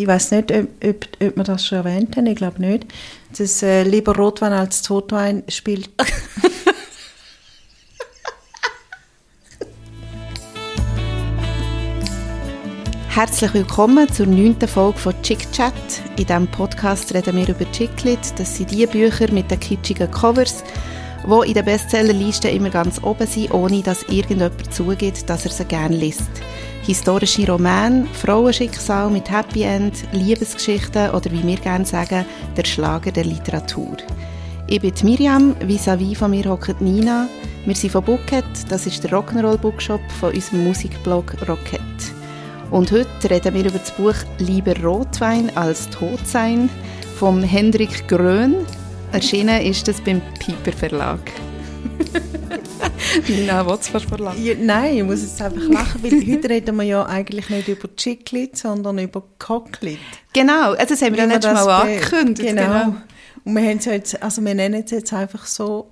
Ich weiß nicht, ob, ob, ob wir das schon erwähnt haben, ich glaube nicht. Das äh, Lieber Rotwein als Totwein spielt... Herzlich willkommen zur neunten Folge von Chick Chat. In diesem Podcast reden wir über Chicklit. Das sind die Bücher mit den kitschigen Covers, die in der Bestsellerliste immer ganz oben sind, ohne dass irgendjemand zugibt, dass er sie gerne liest. Historische Romane, Frauenschicksal mit Happy End, Liebesgeschichten oder wie wir gerne sagen, der Schlager der Literatur. Ich bin Miriam, vis-à-vis von mir hockt Nina. Wir sind von Bookhead, das ist der Rock'n'Roll Bookshop von unserem Musikblog Rocket. Und heute reden wir über das Buch Lieber Rotwein als Totsein von Hendrik Grön. Erschienen ist das beim Piper Verlag. Nina, was fast verlangen? Ja, nein, ich muss jetzt einfach lachen, weil heute reden wir ja eigentlich nicht über Chicklit, sondern über Cocklit. Genau, also das haben wir ja letztes Mal angekündigt. Genau. genau. Und wir, haben es jetzt, also wir nennen es jetzt einfach so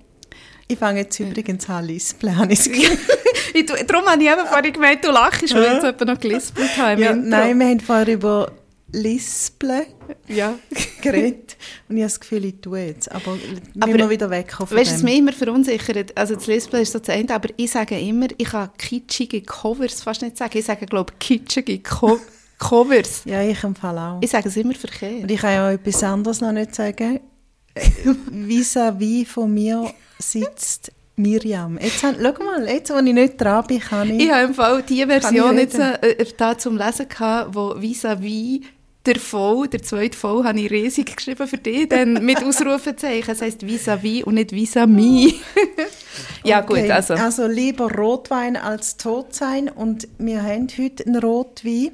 ich fange jetzt übrigens an lispeln, Darum habe ich eben vorhin gemeint, du lachst, weil ich jetzt noch gelispelt habe. Ja, nein, wir haben vorhin über Lispeln ja. geredet. Und ich habe das Gefühl, ich tue jetzt. Aber, aber wir wieder weg Weißt du, was mich immer verunsichert? Also das Lispeln ist so das Ende, aber ich sage immer, ich kann kitschige Covers fast nicht sagen. Ich sage, glaube ich, kitschige Co Covers. Ja, ich empfehle auch. Ich sage es immer verkehrt. Und ich kann ja auch etwas anderes noch nicht sagen. Vis-à-vis -vis von mir sitzt Miriam. Jetzt, schau mal, jetzt, wo ich nicht dran bin, kann ich... Ich habe im Fall die Version jetzt äh, da zum Lesen gehabt, wo vis-à-vis der Voll, der zweite Voll, habe ich riesig geschrieben für dich, dann mit Ausrufezeichen. Das heisst vis-à-vis und nicht vis-à-mi. ja okay. gut, also. Also lieber Rotwein als Totsein und wir haben heute einen Rotwein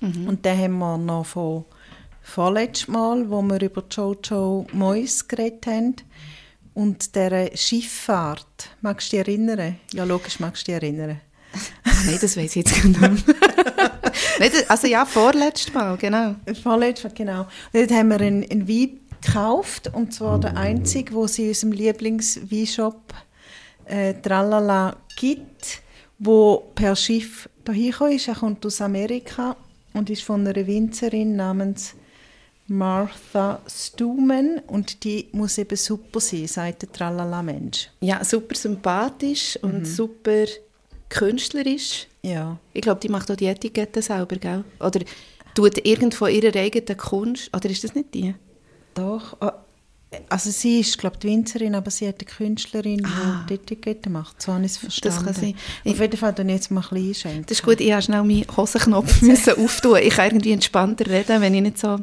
mhm. und den haben wir noch von vorletztes Mal, wo wir über Jojo Mois geredet haben und der Schifffahrt. Magst du dich erinnern? Ja, logisch magst du dich erinnern. Nein, das weiß ich jetzt genau. also ja, vorletztes Mal, genau. Vorletztes Mal, genau. Und dort haben wir einen, einen Wein gekauft, und zwar der einzige, wo sie in unserem Lieblingsweinshop äh, Tralala gibt, wo per Schiff hierher ist. Er kommt aus Amerika und ist von einer Winzerin namens Martha Stuman und die muss eben super sein, sagt der Tralala Mensch. Ja, super sympathisch und mhm. super künstlerisch. Ja. Ich glaube, die macht auch die Etikette selber, gell? Oder tut irgendwo ihre eigene Kunst, oder ist das nicht die? Doch, ah, also sie ist, glaube ich, die Winzerin, aber sie hat eine Künstlerin, ah. die die Etikette macht. So habe ich es verstanden. Das kann sein. Auf jeden Fall dann jetzt mal ein bisschen einschenken. Das ist gut, ich musste schnell meinen Hosenknopf müssen auftun. Ich kann irgendwie entspannter reden, wenn ich nicht so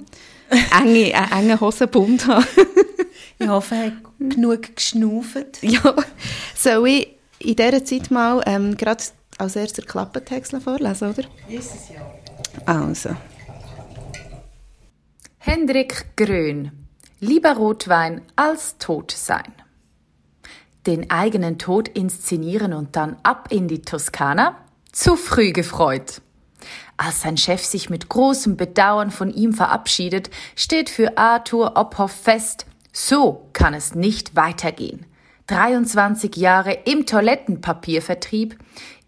enge, einen engen Hosenbund habe. ich hoffe, er hat genug geschnauft. Ja, soll ich in dieser Zeit mal ähm, gerade als erster Klappentext vorlesen, oder? Es ja. Also. Hendrik Grön. Lieber Rotwein als tot sein. Den eigenen Tod inszenieren und dann ab in die Toskana? Zu früh gefreut. Als sein Chef sich mit großem Bedauern von ihm verabschiedet, steht für Arthur Ophoff fest, so kann es nicht weitergehen. 23 Jahre im Toilettenpapiervertrieb,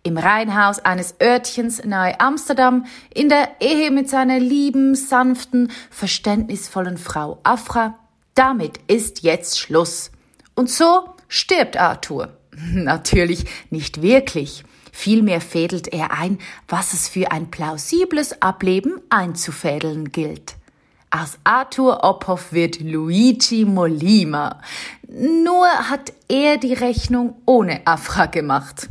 im Reihenhaus eines Örtchens nahe Amsterdam, in der Ehe mit seiner lieben, sanften, verständnisvollen Frau Afra. Damit ist jetzt Schluss. Und so stirbt Arthur. Natürlich nicht wirklich. Vielmehr fädelt er ein, was es für ein plausibles Ableben einzufädeln gilt. Aus Arthur Ophoff wird Luigi Molima. Nur hat er die Rechnung ohne Afra gemacht.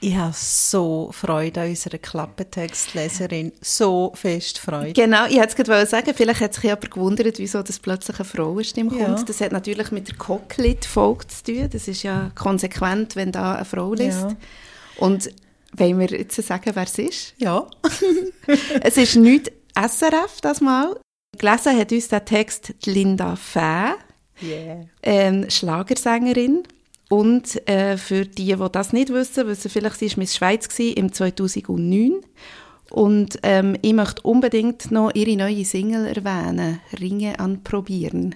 Ich habe so Freude an unserer Klappentextleserin. So fest Freude. Genau, ich wollte gerade sagen, vielleicht hat sich jemand gewundert, wieso das plötzlich eine Frauenstimme ja. kommt. Das hat natürlich mit der Cocklit-Folge zu tun. Das ist ja konsequent, wenn da eine Frau liest. Ja. Und wollen wir jetzt sagen, wer es ist? Ja. es ist nicht SRF das Mal. Gelesen hat uns der Text Linda Fäh, yeah. ähm, Schlagersängerin. Und äh, für die, die das nicht wissen, wissen vielleicht, sie war Miss Schweiz im 2009. Und ähm, ich möchte unbedingt noch ihre neue Single erwähnen, «Ringe anprobieren».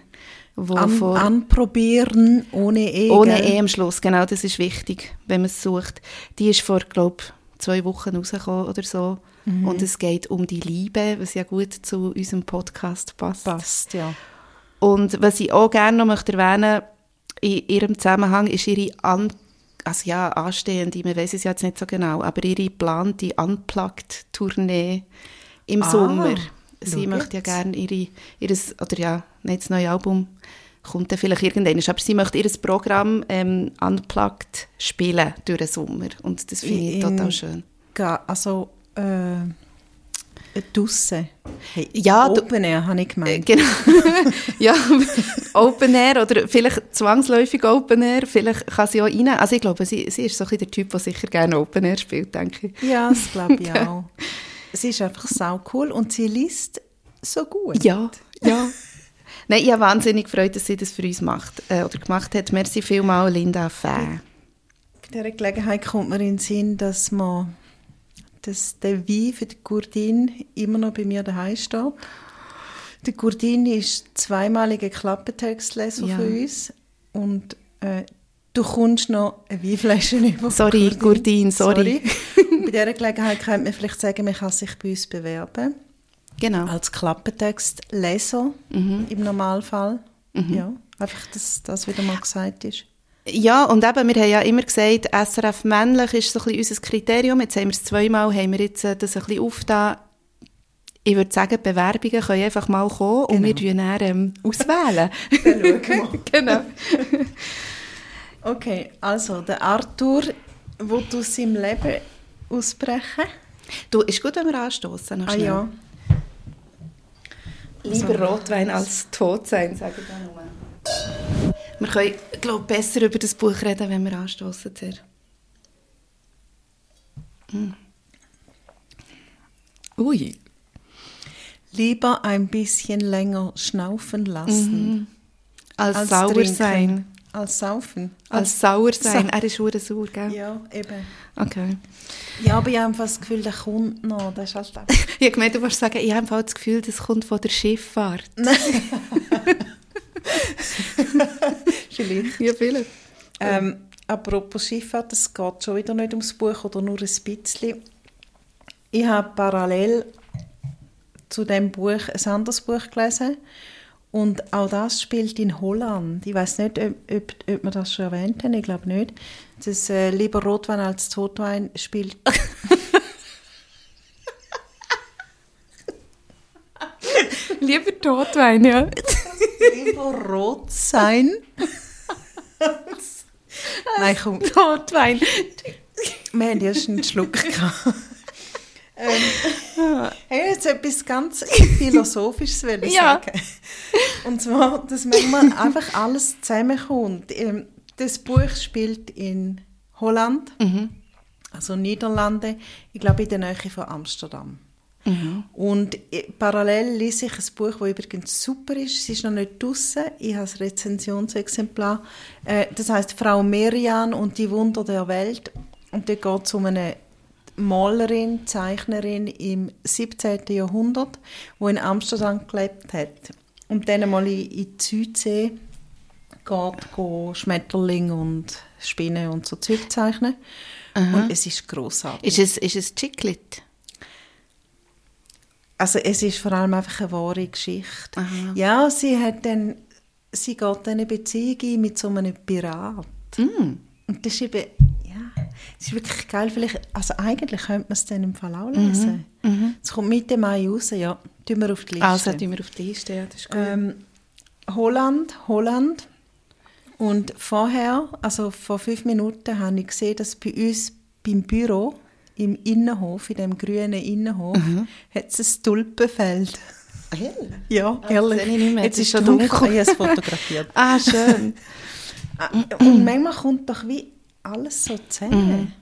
An, vor, anprobieren ohne E. Ohne E am Schluss, genau, das ist wichtig, wenn man es sucht. Die ist vor, glaube zwei Wochen rausgekommen oder so. Und es geht um die Liebe, was ja gut zu unserem Podcast passt. Passt, ja. Und was ich auch gerne noch möchte erwähnen in ihrem Zusammenhang ist ihre an, also ja, anstehende, man weiß es jetzt nicht so genau, aber ihre geplante Unplugged-Tournee im Ah, Sommer. Sie möchte ja gerne ihre, ihres, oder ja, nicht das neue Album kommt dann vielleicht irgendwann, aber sie möchte ihr Programm ähm, Unplugged spielen durch den Sommer und das finde ich In- total schön. Ga- Also, äh, draussen. Hey, Ja, Open Air, habe ich Äh, gemeint. Genau. ja, Open Air oder vielleicht zwangsläufig Open Air, vielleicht kann sie auch rein. Also ich glaube, sie, sie ist so ein der Typ, der sicher gerne Open Air spielt, denke ich. Ja, das glaube ich auch. Sie ist einfach sau cool und sie liest so gut. Ja, ja. Nein, ich habe wahnsinnig gefreut, dass sie das für uns macht äh, oder gemacht hat. Merci vielmals, Linda Fäh. Bei dieser Gelegenheit kommt mir in den Sinn, dass, man, dass der Wein für die Gurdin immer noch bei mir daheim steht. Die Gurdin ist zweimaliger Klappentextleser Ja. für uns und äh, du kommst noch eine Weinflasche über. Sorry, Gurdin, sorry. bei dieser Gelegenheit könnte man vielleicht sagen, man kann sich bei uns bewerben. Genau. Als Klappentextleser Mhm. im Normalfall. Ja, einfach, dass das wieder mal gesagt ist. Ja, und eben, wir haben ja immer gesagt, SRF männlich ist so ein bisschen unser Kriterium. Jetzt haben wir es zweimal, haben wir jetzt äh, das ein bisschen aufgetan. Ich würde sagen, Bewerbungen können einfach mal kommen und wir tun dann ähm, auswählen. Dann genau. Okay, also der Arthur will aus seinem Leben ausbrechen. Du, ist gut, wenn wir anstoßen. Ah ja. Lieber Rotwein als tot sein, sage ich dann nur. Wir können, glaube besser über das Buch reden, wenn wir anstoßen. Mm. Ui. Lieber ein bisschen länger schnaufen lassen. Als, als sauer trinken. sein. Als saufen. Als sauer sein. Sa- er ist hure sauer, gell? Ja, eben. Okay. Ja, aber ich habe das Gefühl, der kommt noch. Das ist halt. Ich habe gemeint, du wolltest sagen, ich habe das Gefühl, das kommt von der Schifffahrt. Vielleicht. Ja, viele. Ähm, apropos Schifffahrt, es geht schon wieder nicht ums Buch oder nur ein bisschen. Ich habe parallel zu dem Buch ein anderes Buch gelesen und auch das spielt in Holland. Ich weiß nicht, ob, ob, ob wir das schon erwähnt haben, ich glaube nicht. Das äh, «Lieber Rotwein als Totwein» spielt... Lieber Totwein, ja. «Lieber Rot sein». Nein, komm, Totwein. wir haben erst einen Schluck gehabt. ähm, hey, jetzt etwas ganz Philosophisches will ich Ja. sagen. Und zwar, dass manchmal einfach alles zusammenkommt. Ähm, Das Buch spielt in Holland, also Niederlande, ich glaube in der Nähe von Amsterdam. Und äh, parallel lese ich ein Buch, das übrigens super ist. Es ist noch nicht draussen. Ich habe ein Rezensionsexemplar. Äh, das heißt Frau Merian und die Wunder der Welt. Und dort geht es um eine Malerin, Zeichnerin im 17. Jahrhundert, die in Amsterdam gelebt hat. Und dann mal in, die Südsee geht, go Schmetterlinge und Spinnen und so Zeug zeichnen. Und es ist grossartig. Ist es, ist es Chiclet? Also es ist vor allem einfach eine wahre Geschichte. Ja, sie hat dann, sie geht dann eine Beziehung ein mit so einem Pirat. Und das ist eben, ja, das ist wirklich geil. Vielleicht, also eigentlich könnte man es dann im Fall auch lesen. Es kommt Mitte Mai raus, ja. Tun wir auf die Liste. Also, tun wir auf die Liste, ja, das ist gut. Ähm, Holland, Holland. Und vorher, also vor fünf Minuten, habe ich gesehen, dass bei uns beim Büro im Innenhof, in dem grünen Innenhof, hat es ein Tulpenfeld. hell? Ja, Ah, ehrlich. ich nicht mehr, Jetzt ist schon dunkel. dunkel. Ich habe es fotografiert. Ah, schön. Ah, Und manchmal kommt doch wie alles so zusammen.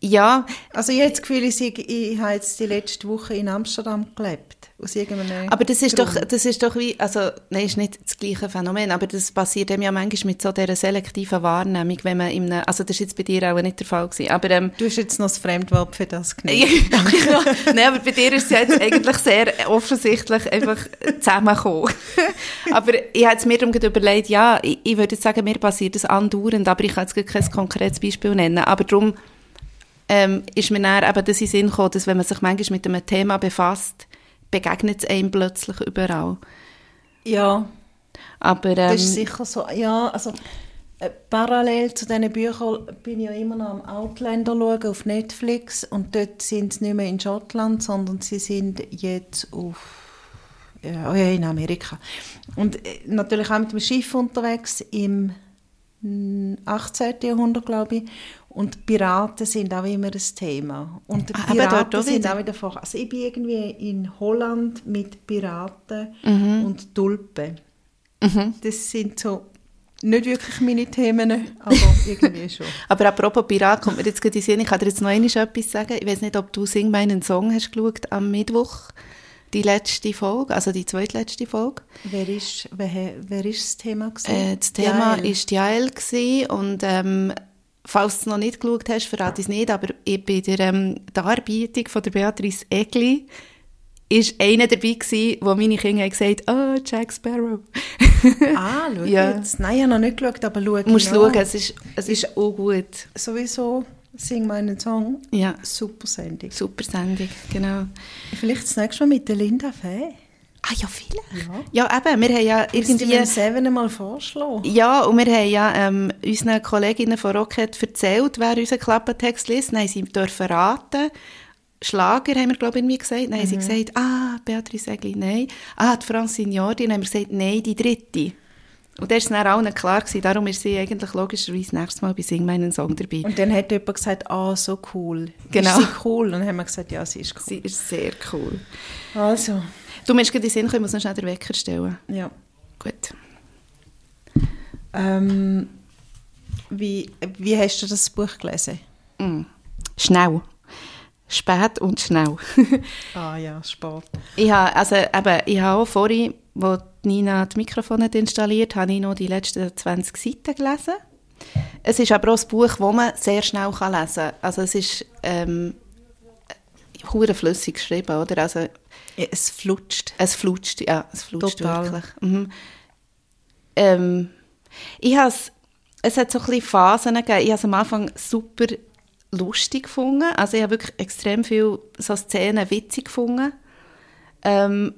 ja, Also ich habe das Gefühl, ich, ich habe jetzt die letzte Woche in Amsterdam gelebt. Aus irgendeinem aber das ist doch, das ist doch wie, also, nein, ist nicht das gleiche Phänomen, aber das passiert eben ja manchmal mit so dieser selektiven Wahrnehmung, wenn man in einem, also das ist jetzt bei dir auch nicht der Fall gewesen, aber ähm, Du hast jetzt noch das Fremdwort für das genommen. nein, aber bei dir ist es jetzt eigentlich sehr offensichtlich einfach zusammengekommen. aber ich habe mir darum überlegt, ja, ich, ich würde jetzt sagen, mir passiert das andauernd, aber ich kann jetzt kein konkretes Beispiel nennen. Aber darum, ähm, ist mir dann eben das in Sinn gekommen, dass wenn man sich manchmal mit einem Thema befasst, begegnet es einem plötzlich überall. Ja, Aber, ähm, das ist sicher so. Ja, also äh, parallel zu diesen Büchern bin ich ja immer noch am Outlander schauen auf Netflix und dort sind sie nicht mehr in Schottland, sondern sie sind jetzt auf ja, oh ja, in Amerika. Und äh, natürlich auch mit dem Schiff unterwegs im mm, 18. Jahrhundert, glaube ich. Und Piraten sind auch immer ein Thema. Und die Ah, dort Piraten auch sind auch wieder vor. Also ich bin irgendwie in Holland mit Piraten Mhm. und Tulpen. Das sind so nicht wirklich meine Themen, aber irgendwie schon. aber apropos Pirat, kommt mir jetzt gerade in Sinn, ich kann dir jetzt noch einmal etwas sagen. Ich weiß nicht, ob du «Sing meinen Song» hast geschaut am Mittwoch, die letzte Folge, also die zweitletzte Folge. Wer ist, wer, wer ist das Thema? gewesen? Äh, das Thema Jael. ist Jael und ähm, falls du es noch nicht geschaut hast, verrate ich es nicht, aber bei der ähm, Darbietung von der Beatrice Egli ist einer dabei gsi, wo meine Kinder haben gesagt «Oh, Jack Sparrow». Ah, schau Ja. jetzt. Nein, ich habe noch nicht geschaut, aber schau Du musst schauen, es ist, es ist auch gut. Sowieso «Sing meinen Song». Ja, Super Sendung. super Sendung, genau. Vielleicht das nächste Mal mit der Linda Fee. Ah ja, vielleicht. Ja, eben, wir haben ja Irgendwie Seven mal vorschlagen. Ja, und wir haben ja ähm, unseren Kolleginnen von Rocket erzählt, wer unseren Klappentext liest. Dann haben sie ihm dürfen raten. Schlager haben wir, glaube ich, irgendwie gesagt. Dann haben sie gesagt, ah, Beatrice Egli, nein. Ah, die Francine Jordi. Dann haben wir gesagt, nein, die dritte. Und das war dann allen klar gewesen. Darum ist sie eigentlich logischerweise nächstes Mal bei «Sing meinen Song» dabei. Und dann hat jemand gesagt, ah, so cool. Genau. Ist sie cool? Und dann haben wir gesagt, ja, sie ist cool. sie ist sehr cool. Also, Du musst gerade in den Sinn kommen, ich muss noch schnell den Wecker stellen. ja. Gut. Ähm, wie, wie hast du das Buch gelesen? Mm. Schnell. Spät und schnell. Ah ja, Sport. Ich habe, also eben, ich habe auch vorhin, wo die Nina das Mikrofon hat installiert habe ich noch die letzten 20 Seiten gelesen. Es ist aber auch ein Buch, das man sehr schnell kann lesen kann. Also es ist ähm, flüssig geschrieben, oder? Also Ja, es flutscht. es flutscht, ja, es flutscht Total. wirklich. Mhm. Ähm, ich has, es hat so ein bisschen Phasen gegeben. Ich habe es am Anfang super lustig gefunden. Also ich habe wirklich extrem viele so Szenen witzig gefunden. Ähm,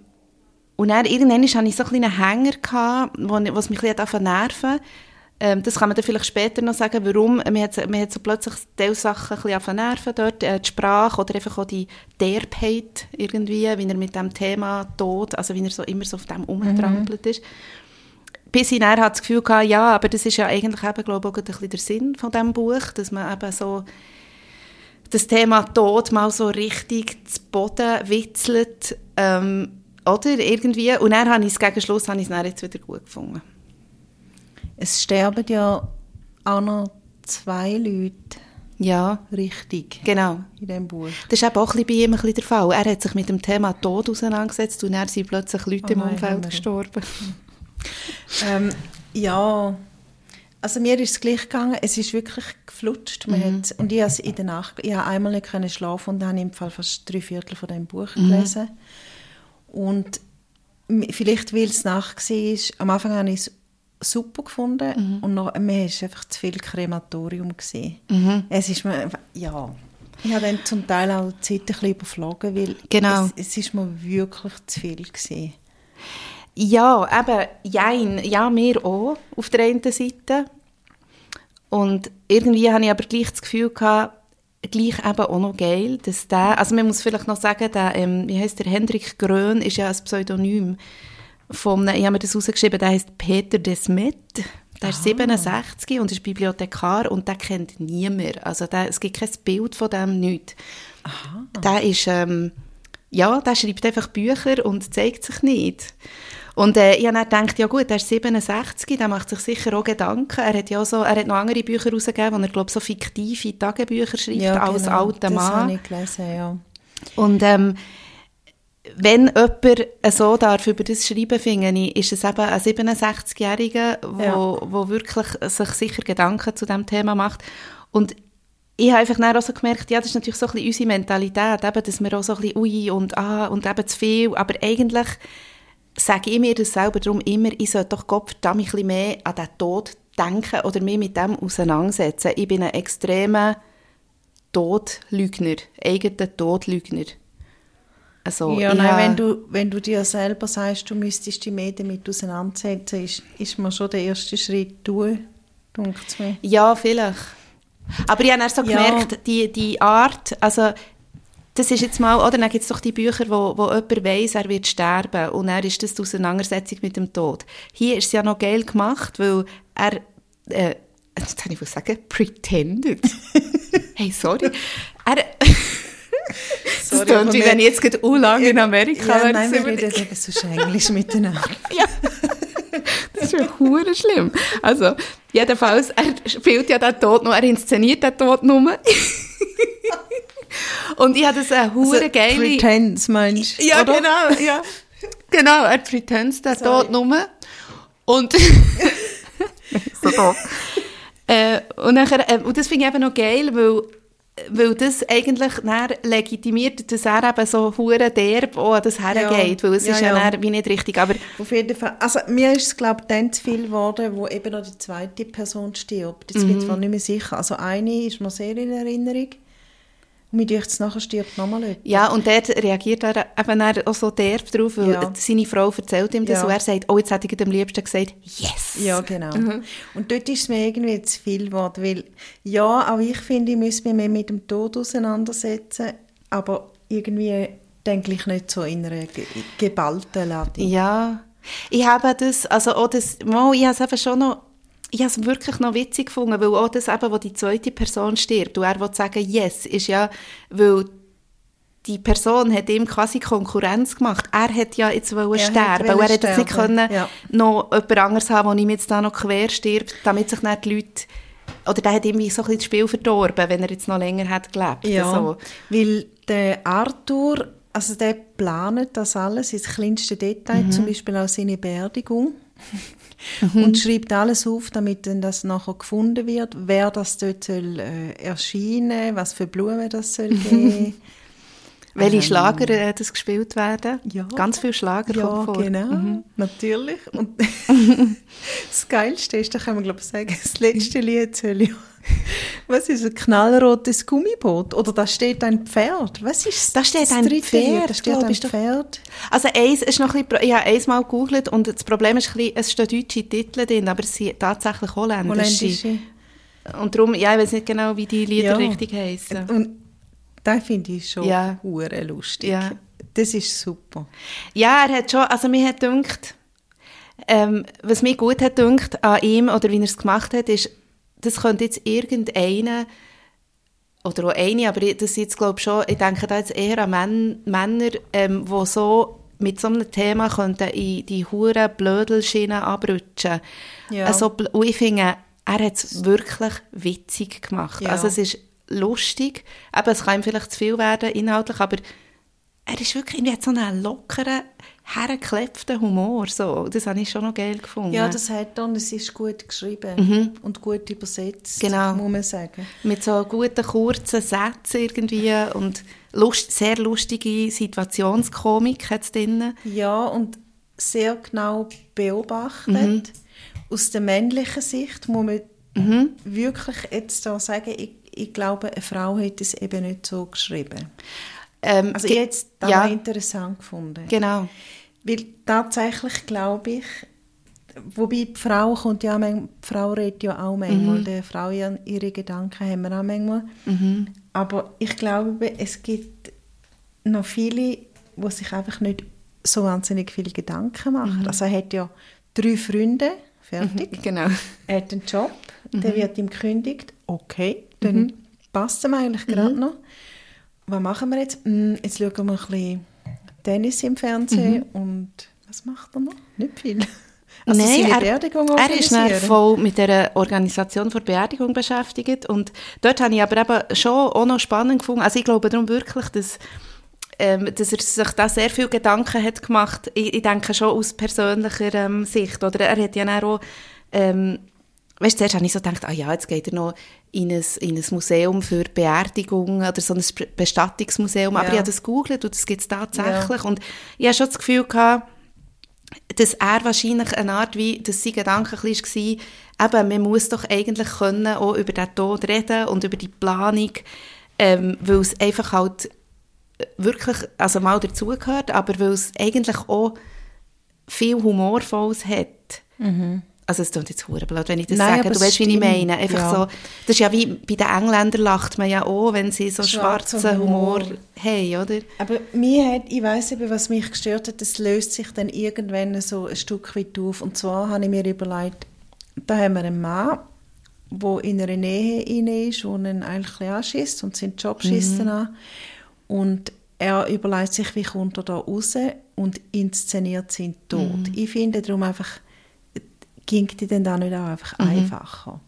und dann irgendwann hatte ich so einen kleinen Hänger, gehabt, wo, was mich ein bisschen nerven ähm, Das kann man dann vielleicht später noch sagen, warum. Mir hat, mir hat so plötzlich Teilsachen ein bisschen nerven dort, äh, die Sprache oder einfach auch die Derbheit irgendwie, wie er mit dem Thema Tod, also wie er so immer so auf dem umgetrampelt ist. Bis ich dann hatte das Gefühl hatte, ja, aber das ist ja eigentlich eben, glaube ich, auch ein bisschen der Sinn von diesem Buch, dass man eben so das Thema Tod mal so richtig zu Boden witzelt, ähm, oder irgendwie. Und dann habe ich es gegen Schluss habe ich es dann jetzt wieder gut gefunden. Es sterben ja auch noch zwei Leute Ja, richtig genau. in diesem Buch. Das ist eben auch ein bisschen bei ihm ein bisschen der Fall. Er hat sich mit dem Thema Tod auseinandergesetzt und dann sind plötzlich Leute Oh im Umfeld gestorben. Ähm, ja, also mir ist es gleich gegangen, es ist wirklich geflutscht. Man hat, und ich habe in der Nacht, ich habe einmal nicht können schlafen und dann habe ich im Fall fast drei Viertel von dem Buch gelesen. Und vielleicht, weil es Nacht war, am Anfang habe ich es super gefunden und noch, mir ist einfach zu viel Krematorium gesehen. Es ist mir, ja, ich habe dann zum Teil auch die Zeit ein bisschen überflogen, weil Genau. es, es ist mir wirklich zu viel gesehen. Ja, eben, jein, ja, mir auch, auf der einen Seite. Und irgendwie habe ich aber gleich das Gefühl gehabt, gleich eben auch noch geil, dass der, also man muss vielleicht noch sagen, der, ähm, wie heißt der, Hendrik Grön ist ja ein Pseudonym einem- ich habe mir das rausgeschrieben, der heißt Peter Desmet, der ist 67 und ist Bibliothekar und der kennt niemand, also der, es gibt kein Bild von dem, nichts. Der ist, ähm, ja, der schreibt einfach Bücher und zeigt sich nicht. Und äh, ich habe dann gedacht, ja gut, der ist 67, der macht sich sicher auch Gedanken. Er hat ja so, er hat noch andere Bücher rausgegeben, wo er, glaube so fiktive Tagebücher schreibt, als genau, alter Das Mann. habe ich gelesen, ja. Und ähm, wenn jemand so darf über das schreiben, finde ich, ist es eben ein 67-Jähriger, wo, Ja. wo wirklich sich sicher Gedanken zu dem Thema macht. Und ich habe einfach dann auch so gemerkt, ja, das ist natürlich so ein bisschen unsere Mentalität, eben, dass wir auch so ein bisschen ui und ah und eben zu viel, aber eigentlich sage ich mir das selber darum immer, ich sollte doch Gott verdammt ein bisschen mehr an den Tod denken oder mich mit dem auseinandersetzen. Ich bin ein extremer Todlügner, eigenen Todlügner. Also, ja, nein, wenn du, wenn du dir selber sagst, du müsstest dich mehr damit auseinandersetzen, ist, ist mir schon der erste Schritt tun, denkt mir. Ja, vielleicht. Aber ich habe dann so Ja. gemerkt, die, die Art, also das ist jetzt mal, oder dann gibt es doch die Bücher, wo, wo jemand weiss, er wird sterben und dann ist das die Auseinandersetzung mit dem Tod. Hier ist es ja noch geil gemacht, weil er, äh, jetzt kann ich was sagen, pretended. hey, sorry. Er, das klingt, wie wenn ich jetzt gerade u lang in Amerika Ja, nein, wir reden eben sonst Englisch miteinander. Ja, das ist ja hure schlimm. Also, jedenfalls, er spielt ja den Tod noch, er inszeniert den Tod nur. Und ich habe das eine hure geile... Pretense, meinst du, ja, oder? genau, ja. Genau, er pretends den Sorry. Tod nur. Und... so doof. äh, und, nachher, äh, und das finde ich eben noch geil, weil weil das eigentlich legitimiert, dass er eben so hure derb auch an das hergeht, weil es ja, ist ja, ja. wie nicht richtig, aber Auf jeden Fall. Also mir ist es, glaube ich, dann zu viel geworden, wo eben noch die zweite Person stirbt. Jetzt Mhm. bin ich zwar nicht mehr sicher. Also eine ist mir sehr in Erinnerung. Und mir denkt, nachher stirbt nochmal jemand. Ja, und dort reagiert er eben auch so derb drauf, weil Ja. seine Frau erzählt ihm das Ja. und er sagt, oh, jetzt hätte ich am liebsten gesagt, yes. Ja, genau. Mhm. Und dort ist es mir irgendwie zu viel geworden, weil ja, auch ich finde, ich müsste mich mehr mit dem Tod auseinandersetzen, aber irgendwie denke ich nicht so in einer ge geballten Ladung. Ja, ich habe das, also auch das, mal, ich habe es eben schon noch, ich habe es wirklich noch witzig gefunden, weil auch das eben, wo die zweite Person stirbt und er will sagen, yes, ist ja, weil die Person hat ihm quasi Konkurrenz gemacht. Er hat ja jetzt wollen Er sterben, wollen weil er hätte jetzt nicht können ja. noch jemand anderes haben, der ihm jetzt da noch quer stirbt, damit sich nicht die Leute, oder der hat irgendwie so ein bisschen das Spiel verdorben, wenn er jetzt noch länger hat gelebt. Ja, So. weil der Arthur, also der plant das alles ins kleinste Detail, Mhm. zum Beispiel auch seine Beerdigung. Und schreibt alles auf, damit dann das nachher gefunden wird, wer das dort soll, äh, erscheinen, was für Blumen das soll geben. Welche Ähm, Schlager äh, das gespielt werden? Ja. Ganz viele Schlager ja, kommen vor. Mhm. genau, natürlich. Und das Geilste ist, da kann man glaube ich sagen, das letzte Lied soll ja, was ist ein knallrotes Gummiboot? Oder da steht ein Pferd. Was ist Da steht das ein dritte Pferd? Da steht glaub ein. Pferd. Also eins ist noch ein bisschen, ich habe eins mal gegoogelt und das Problem ist ein bisschen, es stehen deutsche Titel drin, aber es sind tatsächlich holländische. Holländische. Und darum, ja, ich weiß nicht genau, wie die Lieder Ja. richtig heißen. Und das finde ich schon Ja. lustig. Ja. Das ist super. Ja, er hat schon, also mir hat gedacht, ähm, was mir gut hat gedacht an ihm oder wie er es gemacht hat, ist, das könnte jetzt irgendeine oder auch eine, aber das jetzt glaube ich schon, ich denke da jetzt eher an Män Männer, ähm, die so mit so einem Thema könnten in die hure Blödelschiene abrutschen. Ja. Also, und ich finde, er hat es wirklich witzig gemacht. Ja. Also es ist lustig, aber es kann ihm vielleicht zu viel werden inhaltlich, aber er ist wirklich, irgendwie hat so einen lockeren, hergeklepften Humor. So. Das habe ich schon noch geil gefunden. Ja, das hat und es ist gut geschrieben und gut übersetzt, Mhm. Genau. muss man sagen. Mit so guten, kurzen Sätzen irgendwie und lust, sehr lustige Situationskomik hat es drin. Ja, und sehr genau beobachtet. Mhm. Aus der männlichen Sicht muss man Mhm. wirklich jetzt da sagen, ich, ich glaube, eine Frau hätte es eben nicht so geschrieben. Ähm, Also jetzt da ja, interessant gefunden. genau. Weil tatsächlich glaube ich, wobei die Frau kommt ja auch manchmal, die Frau redet ja auch manchmal, Mhm. der Frau ihre Gedanken haben wir auch manchmal. Mhm. Aber ich glaube, es gibt noch viele, die sich einfach nicht so wahnsinnig viele Gedanken machen. Also er hat ja drei Freunde, fertig. Genau. Er hat einen Job, Mhm. der wird ihm gekündigt. Okay, dann passt es ihm eigentlich Mhm. gerade noch. Was machen wir jetzt? Hm, jetzt schauen wir ein bisschen Tennis im Fernsehen Mhm. und was macht er noch? Nicht viel. Also Nein, er, er ist dann voll mit der Organisation für Beerdigung beschäftigt und dort habe ich aber eben schon auch noch spannend gefunden. Also ich glaube darum wirklich, dass, ähm, dass er sich da sehr viel Gedanken hat gemacht. Ich, ich denke schon aus persönlicher ähm, Sicht. Oder er hat ja auch, ähm, weißt du, zuerst habe ich so gedacht, ah ja, jetzt geht er noch in ein, in ein Museum für Beerdigungen oder so ein Be- Bestattungsmuseum. Aber Ja. ich habe das gegoogelt und das gibt es tatsächlich. Und ich habe schon das Gefühl gehabt, dass er wahrscheinlich eine Art wie, dass sein Gedanke ein bisschen war, eben, man muss doch eigentlich können auch über den Tod reden und über die Planung ähm, weil es einfach halt wirklich, also mal dazugehört, aber weil es eigentlich auch viel Humorvolles hat. Mhm. Also es klingt jetzt blöd, wenn ich das Nein, sage. aber Du weißt, wie ich stimmt. meine. Einfach Ja. so, das ist ja wie bei den Engländern lacht man ja auch, wenn sie so Schwarzer schwarzen Humor, Humor. haben, oder? Aber mir hat, ich weiß eben, was mich gestört hat, das löst sich dann irgendwann so ein Stück weit auf. Und zwar habe ich mir überlegt, da haben wir einen Mann, der in einer Nähe inne ist, der ihn eigentlich anschießt und seinen Job schießt Mhm. an. Und er überlegt sich, wie kommt er da raus und inszeniert seinen Tod. Mhm. Ich finde darum einfach, ging die denn da nicht auch einfach Mhm. einfacher?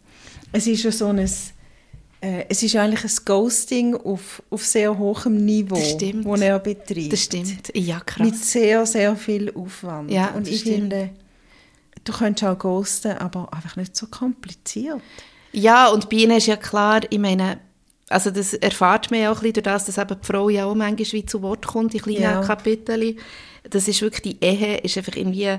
Es ist ja so ein, äh, es ist eigentlich ein Ghosting auf, auf sehr hohem Niveau, Das stimmt. das er betreibt. Das stimmt. Ja, krass. Mit sehr, sehr viel Aufwand. Ja, und ich stimmt. finde, du könntest auch ghosten, aber einfach nicht so kompliziert. Ja, und bei ihnen ist ja klar, ich meine, also das erfahrt man ja auch ein bisschen durch das, dass eben die Frau ja auch manchmal wie zu Wort kommt, in kleinen Ja. Kapiteln. Das ist wirklich, die Ehe ist einfach irgendwie,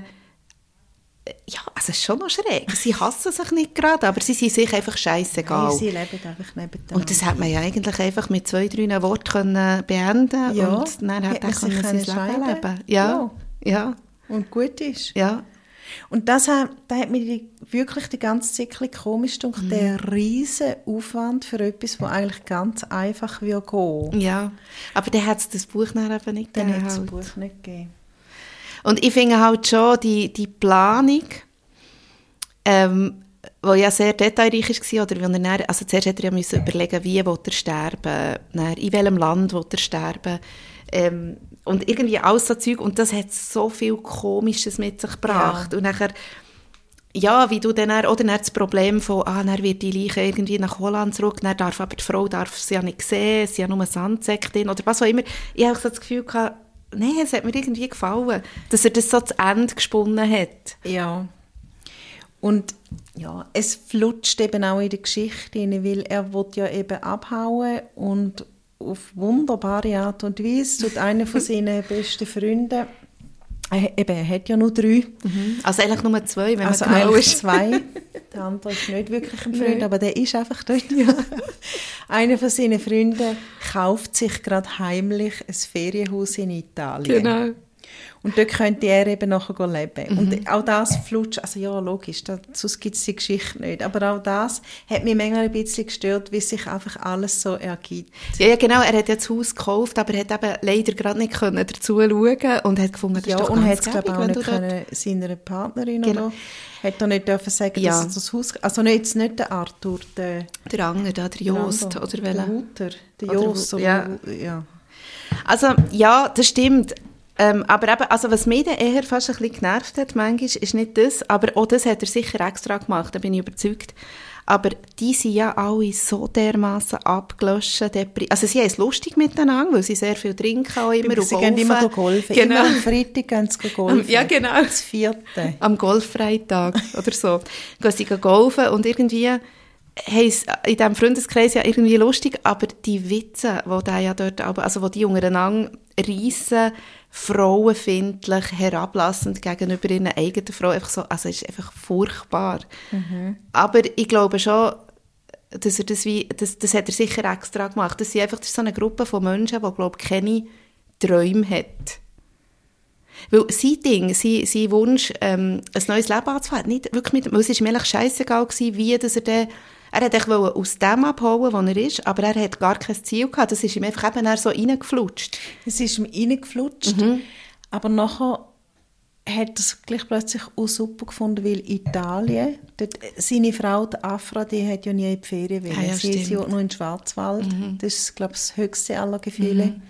ja, also es ist schon noch schräg. Sie hassen sich nicht gerade, aber sie sind sich einfach scheißegal. Sie leben einfach nebeneinander. Und das hat man ja eigentlich einfach mit zwei, drei Worten können beenden Ja. und dann Hätte hat er können sein Leben leben. Ja, ja, Und gut ist. ja. Und das hat, da hat mir wirklich die ganze Zeit komisch gedacht, Mhm. der riesen Aufwand für etwas, das eigentlich ganz einfach wird gehen. Ja, aber dann hat es das Buch dann eben nicht gegeben. hat es das. Buch nicht gegeben. Und ich finde halt schon, die, die Planung, ähm, die ja sehr detailreich war, oder wenn er dann, also zuerst hätte er ja müssen überlegen, wie will er sterben, dann, in welchem Land will er sterben, ähm, und irgendwie alles so Zeug, und das hat so viel Komisches mit sich gebracht. Ja. Und nachher, ja, wie du dann, oder dann das Problem von, ah, dann wird die Leiche irgendwie nach Holland zurück, dann darf aber die Frau darf sie ja nicht sehen, sie hat nur einen Sandsäck drin, oder was auch immer. Ich habe so das Gefühl gehabt, nein, es hat mir irgendwie gefallen, dass er das so zu Ende gesponnen hat. Ja. Und ja, es flutscht eben auch in der Geschichte rein, weil er will ja eben abhauen und auf wunderbare Art und Weise tut einer von seinen besten Freunden, eben, er hat ja nur drei, Also eigentlich nur zwei, wenn also man genau eigentlich ist. zwei. Der andere ist nicht wirklich ein Freund, Nein. aber der ist einfach dort. Einer von seinen Freunden kauft sich gerade heimlich ein Ferienhaus in Italien. Genau. Und dort könnte er eben nachher leben. Mhm. Und auch das flutscht, also ja, logisch, das, sonst gibt es die Geschichte nicht. Aber auch das hat mich manchmal ein bisschen gestört, wie sich einfach alles so ergibt. Ja, ja, genau, er hat ja das Haus gekauft, aber er hat eben leider gerade nicht können dazu schauen und hat gefunden, das Ja, ist doch und hat es, glaube ich, auch nicht können, seiner Partnerin Genau. oder hat er nicht dürfen sagen, Ja. dass er das Haus, also nicht, jetzt nicht der Arthur, der, Der andere, da, der Jost, der oder der welcher? Der Oder Jost, Wu- oder ja. ja. Also, ja, das stimmt. Ähm, aber eben, also was mich dann eher fast ein bisschen genervt hat, manchmal, ist nicht das, aber auch das hat er sicher extra gemacht, da bin ich überzeugt. Aber die sind ja alle so dermaßen abgelöscht. Also sie haben es lustig miteinander, weil sie sehr viel trinken auch immer und Sie gehen immer golfen. golfen. Genau. Immer am Freitag gehen sie golfen. Ja, genau. Das vierte. am Golffreitag oder so, gehen sie golfen und irgendwie haben es in diesem Freundeskreis ja irgendwie lustig, aber die Witze, die da ja dort, also wo die untereinander reissen, frauenfindlich, herablassend gegenüber ihren eigenen Frau, einfach so, also es ist einfach furchtbar. Aber ich glaube schon, dass er das wie, das, das hat er sicher extra gemacht. Das, sind einfach, das ist so eine Gruppe von Menschen, die, glaube ich, keine Träume hat. Weil sein Ding, sein, sein Wunsch, ähm, ein neues Leben anzufangen, nicht wirklich mit, weil es ist mir eigentlich scheissegal gewesen, wie dass er dann, er hat echt wollen aus dem abhauen, wo er ist, aber er hat gar kein Ziel gehabt. Das ist ihm einfach eben so reingeflutscht. Es ist ihm reingeflutscht, Mhm. aber nachher hat er es gleich plötzlich auch super gefunden, weil Italien, dort, seine Frau, die Afra, die hat ja nie in die Ferien wollen. Ah ja, Sie ist ja stimmt. Mhm. nur in den Schwarzwald. Das ist, glaube ich, das höchste aller Gefühle.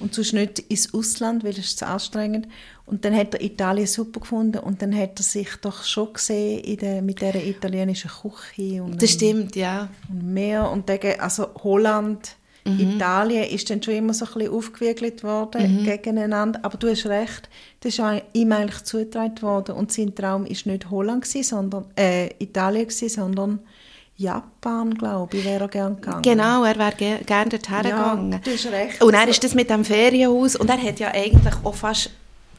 Und sonst nicht ins Ausland, weil es ist zu anstrengend. Und dann hat er Italien super gefunden. Und dann hat er sich doch schon gesehen der, mit dieser italienischen Küche und Das stimmt, ja. und mehr. Und dagegen, also Holland, Italien ist dann schon immer so ein bisschen aufgewiegelt worden gegeneinander, aber du hast recht, das ist ihm eigentlich zugetragen worden. Und sein Traum ist nicht Holland gewesen, sondern äh, Italien gewesen, sondern Japan, glaube ich, wäre er gern gegangen. Genau, er wäre ge gerne dorthin gegangen. Ja, du hast recht. Und er ist das mit dem Ferienhaus und er hat ja eigentlich auch fast,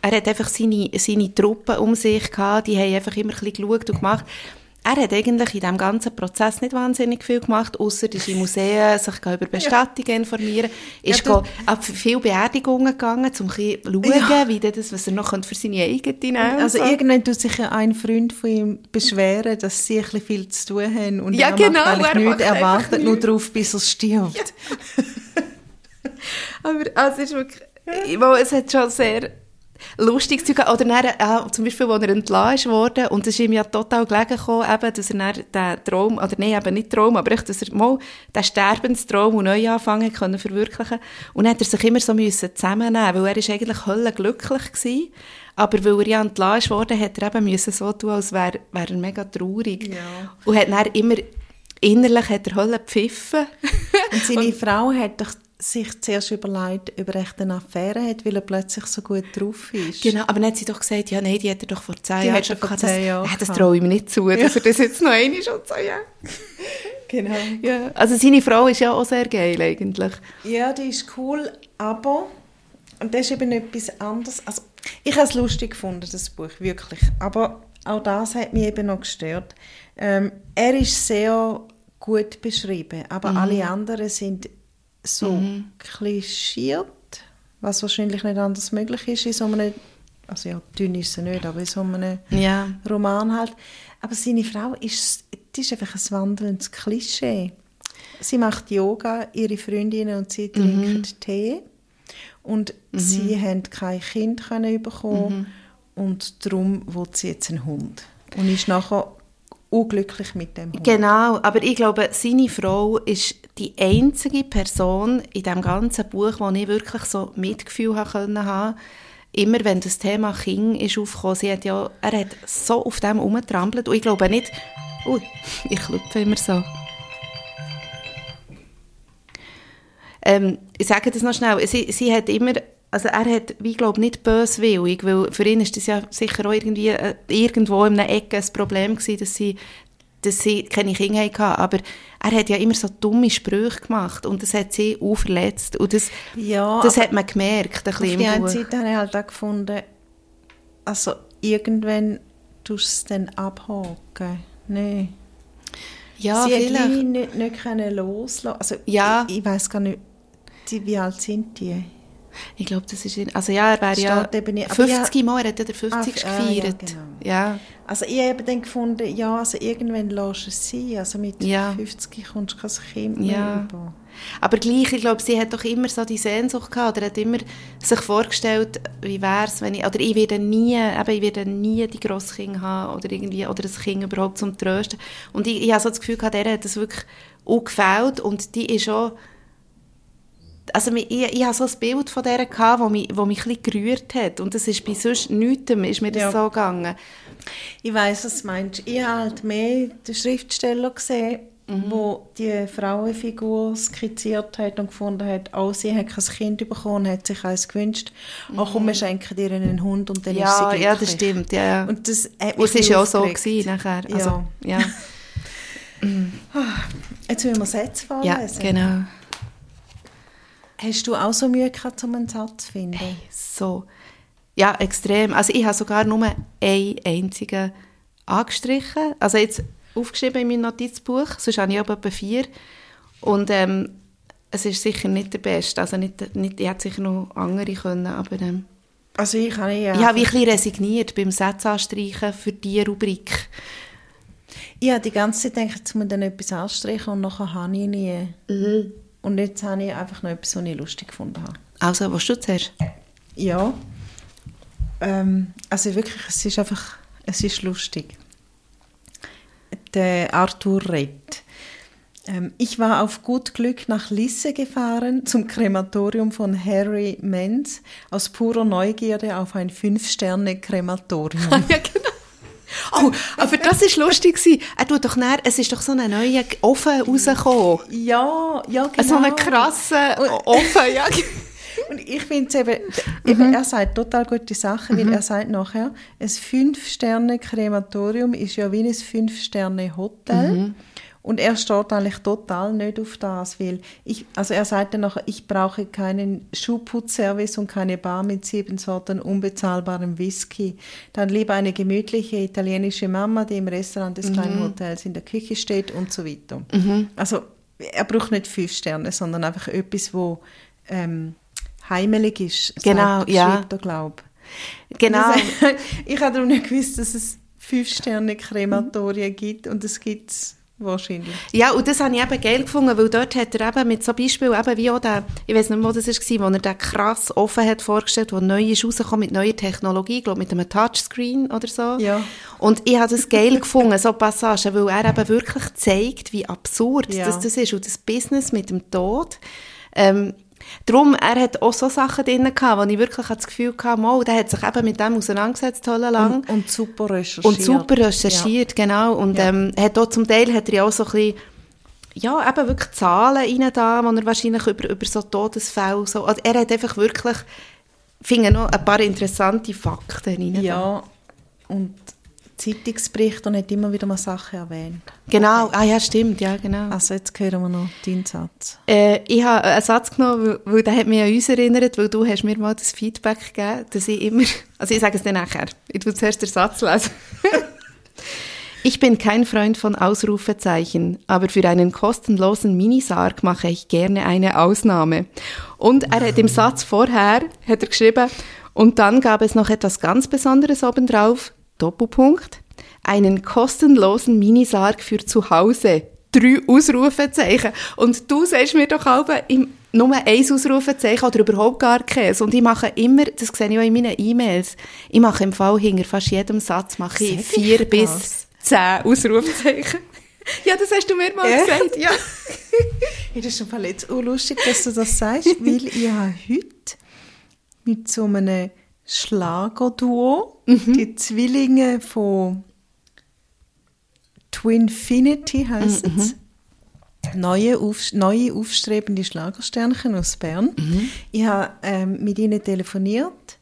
er hat einfach seine, seine Truppen um sich gehabt, die haben einfach immer ein bisschen geschaut und gemacht. Er hat eigentlich in diesem ganzen Prozess nicht wahnsinnig viel gemacht, außer ist in Museen sich über Bestattungen informieren, ist Ja, ja, auf viele Beerdigungen gegangen, um ein bisschen zu schauen, Ja. wie das, was er noch für seine eigene nehmen Also so. irgendwann tut sich ja ein Freund von ihm beschweren, dass sie ein bisschen viel zu tun haben und Ja, er genau, macht eigentlich er nichts, er wartet nur darauf, bis er stirbt. Aber also es ist wirklich, ich meine, es hat schon sehr lustiges Zeug gehabt. Oder dann, äh, zum Beispiel, als er entlassen worden, und es ist ihm ja total gelegen gekommen, eben, dass er dann den Traum, oder nein, eben nicht Traum, aber echt, dass er mal den Sterbenstraum und Neuanfang hat können verwirklichen Und dann hat er sich immer so müssen zusammennehmen, weil er ist eigentlich höllenglücklich gewesen. Aber weil er ja entlassen worden, hat er eben müssen so tun, als wäre wär er mega traurig. Ja. Und hat dann immer, innerlich hat er Hölle gepfiffen. Und seine Frau hat doch sich zuerst überlegt, ob er echt eine Affäre hat, weil er plötzlich so gut drauf ist. Genau, aber dann hat sie doch gesagt, ja, nein, die hat er doch vor zehn Jahren er schon vor Das, ja, das traue ich mir nicht zu, dass er das jetzt noch einmal schon so, ja. Genau. ja. Also seine Frau ist ja auch sehr geil eigentlich. Ja, die ist cool, aber und das ist eben etwas anderes. Also, ich habe es lustig gefunden, das Buch, wirklich. Aber auch das hat mich eben noch gestört. Ähm, er ist sehr gut beschrieben, aber alle anderen sind so klischiert, was wahrscheinlich nicht anders möglich ist in so einem, also ja, dünn ist sie nicht, aber in so einem Ja. Roman halt. Aber seine Frau ist, die ist einfach ein wandelndes Klischee. Sie macht Yoga, ihre Freundinnen und sie trinken Tee. Und sie haben kein Kind können bekommen und darum will sie jetzt einen Hund. Und ist nachher unglücklich mit dem Hund. Genau, aber ich glaube, seine Frau ist die einzige Person in dem ganzen Buch, wo ich wirklich so Mitgefühl haben haben. Immer wenn das Thema Kind ist aufgekommen, sie hat ja, er hat so auf dem rumgetrampelt und ich glaube nicht, ui, ich klopfe immer so. Ähm, ich sage das noch schnell, sie, sie hat immer, also er hat, wie ich glaube, nicht böswillig, weil für ihn ist das ja sicher auch irgendwie äh, irgendwo in einer Ecke ein Problem gewesen, dass sie, dass sie keine Kinder hatten, aber er hat ja immer so dumme Sprüche gemacht und das hat sie auch verletzt und das, Ja, das hat man gemerkt, ein Auf bisschen die Buch. Seite habe ich halt auch gefunden, also irgendwann tust du es dann abhaken. Nein. Ja, sie hat vielleicht. Lee nicht, nicht können loslassen. Also, Ja. Ich, ich weiß gar nicht, wie alt sind die? Ich glaube, das ist, in- also ja, er wäre ja Steht eben nicht- aber 50 Mal, er hat ja den 50 Ah, ah, ja, gefeiert. genau. ja. Also ich habe dann gefunden, ja, also irgendwann lässt es sein. Also mit Ja. 50 kommst du kein Kind Ja. mehr über. Aber gleich, ich glaube, sie hat doch immer so die Sehnsucht gehabt, oder hat immer sich vorgestellt, wie wäre es, wenn ich, oder ich werde nie, eben, ich werde nie die Grosskinder haben, oder irgendwie, oder ein Kind überhaupt zum Trösten. Und ich, ich habe so das Gefühl gehabt, der hat das wirklich auch gefällt, und die ist auch, also ich, ich, habe so ein Bild von der gehabt, wo mich, wo mich ein bisschen gerührt hat, und das ist bei sonst nichts, ist mir das Ja. so gegangen. Ich weiß, was du meinst. Ich habe halt mehr den Schriftsteller gesehen, Mhm. wo die Frauenfigur skizziert hat und gefunden hat, oh, sie hat kein Kind bekommen, hat sich eins gewünscht. Ach komm, wir schenken ihr einen Hund und dann ist sie Mhm. Ja, glücklich. ja, das stimmt, ja, ja. Und das hat Und es mich ist ja auch so gewesen nachher. Also, ja. Jetzt müssen wir Sätze ja, vorlesen. genau. Hast du auch so Mühe gehabt, um einen Satz zu finden? So. Ja, extrem. Also ich habe sogar nur einen einzigen angestrichen. Also jetzt aufgeschrieben in meinem Notizbuch, sonst habe ich aber etwa vier. Und ähm, es ist sicher nicht der Beste. Also nicht, nicht, ich hätte sicher noch andere können, aber ähm, Also ich habe ja, ich habe ein bisschen resigniert beim Sätze anstreichen für diese Rubrik. ich habe die ganze Zeit gedacht, jetzt muss ich dann etwas anstreichen und nachher habe ich nie. Mhm. Und jetzt habe ich einfach noch etwas, was ich lustig gefunden habe. Also, was du zuerst? Ja. Ähm, also wirklich, es ist einfach, es ist lustig. Der Arthur Rett. Ähm, ich war auf gut Glück nach Lisse gefahren, zum Krematorium von Harry Menz, aus purer Neugierde auf ein Fünf-Sterne-Krematorium. ja, genau. Oh, aber das war lustig. gewesen. Er tut doch näher, es ist doch so ein neuer Ofen rausgekommen. ja, ja, genau. So einen krassen Ofen, ja. Und ich finde es eben, eben, er sagt total gute Sachen, weil er sagt nachher, ein Fünf-Sterne-Krematorium ist ja wie ein Fünf-Sterne-Hotel. Und er steht eigentlich total nicht auf das, weil ich, also er sagt dann nachher, ich brauche keinen Schuhputzservice und keine Bar mit sieben Sorten unbezahlbarem Whisky. Dann lieber eine gemütliche italienische Mama, die im Restaurant des kleinen Hotels in der Küche steht und so weiter. Also er braucht nicht fünf Sterne, sondern einfach etwas, wo ähm, heimelig ist. Genau, sagt- ja. schreibt er, glaub. Genau. Ich habe darum nicht gewusst, dass es fünf Sterne Krematorien gibt und es gibt es wahrscheinlich. Ja, und das habe ich eben geil gefunden, weil dort hat er eben mit so Beispielen, eben wie auch der, ich weiß nicht mehr, wo das war, wo er den krass offen hat vorgestellt, wo neu ist rausgekommen mit neuer Technologie, glaube mit einem Touchscreen oder so. Ja. Und ich habe das geil gefunden, so Passagen, weil er eben wirklich zeigt, wie absurd Ja. das, das ist und das Business mit dem Tod. Ähm, Darum, er hat auch so Sachen drin gehabt, wo ich wirklich das Gefühl hatte, mal, der hat sich eben mit dem auseinandergesetzt, total lang. Und, und super recherchiert. Und super recherchiert, genau. Und Ja. ähm, hat auch zum Teil hat er ja auch so ein bisschen, ja, eben wirklich Zahlen rein da, wo er wahrscheinlich über, über so Todesfälle so, also er hat einfach wirklich, finde noch ein paar interessante Fakten rein. Ja. ja, und Zeitungsberichte und hat immer wieder mal Sachen erwähnt. Genau, ah ja, stimmt, ja, genau. Also jetzt hören wir noch deinen Satz. Äh, ich habe einen Satz genommen, weil, weil der hat mich an uns erinnert, weil du hast mir mal das Feedback gegeben, dass ich immer, also ich sage es dir nachher, ich tue zuerst den Satz lesen. Ich bin kein Freund von Ausrufezeichen, aber für einen kostenlosen Minisarg mache ich gerne eine Ausnahme. Und er hat im Satz vorher, hat er geschrieben, und dann gab es noch etwas ganz Besonderes obendrauf, Doppelpunkt, einen kostenlosen Minisarg für zu Hause. Drei Ausrufezeichen. Und du sagst mir doch auch im nur ein Ausrufezeichen oder überhaupt gar keins. Und ich mache immer, das sehe ich auch in meinen E-Mails, ich mache im Fall hinter fast jedem Satz mache ich Sag ich vier das? bis zehn Ausrufezeichen. ja, das hast du mir mal Echt? gesagt, ja. Ja, das ist schon jetzt auch lustig, dass du das sagst, weil ich habe heute mit so einem Schlagerduo, die Zwillinge von Twinfinity heisst es, neue, auf, neue aufstrebende Schlagersternchen aus Bern. Ich habe ähm, mit ihnen telefoniert,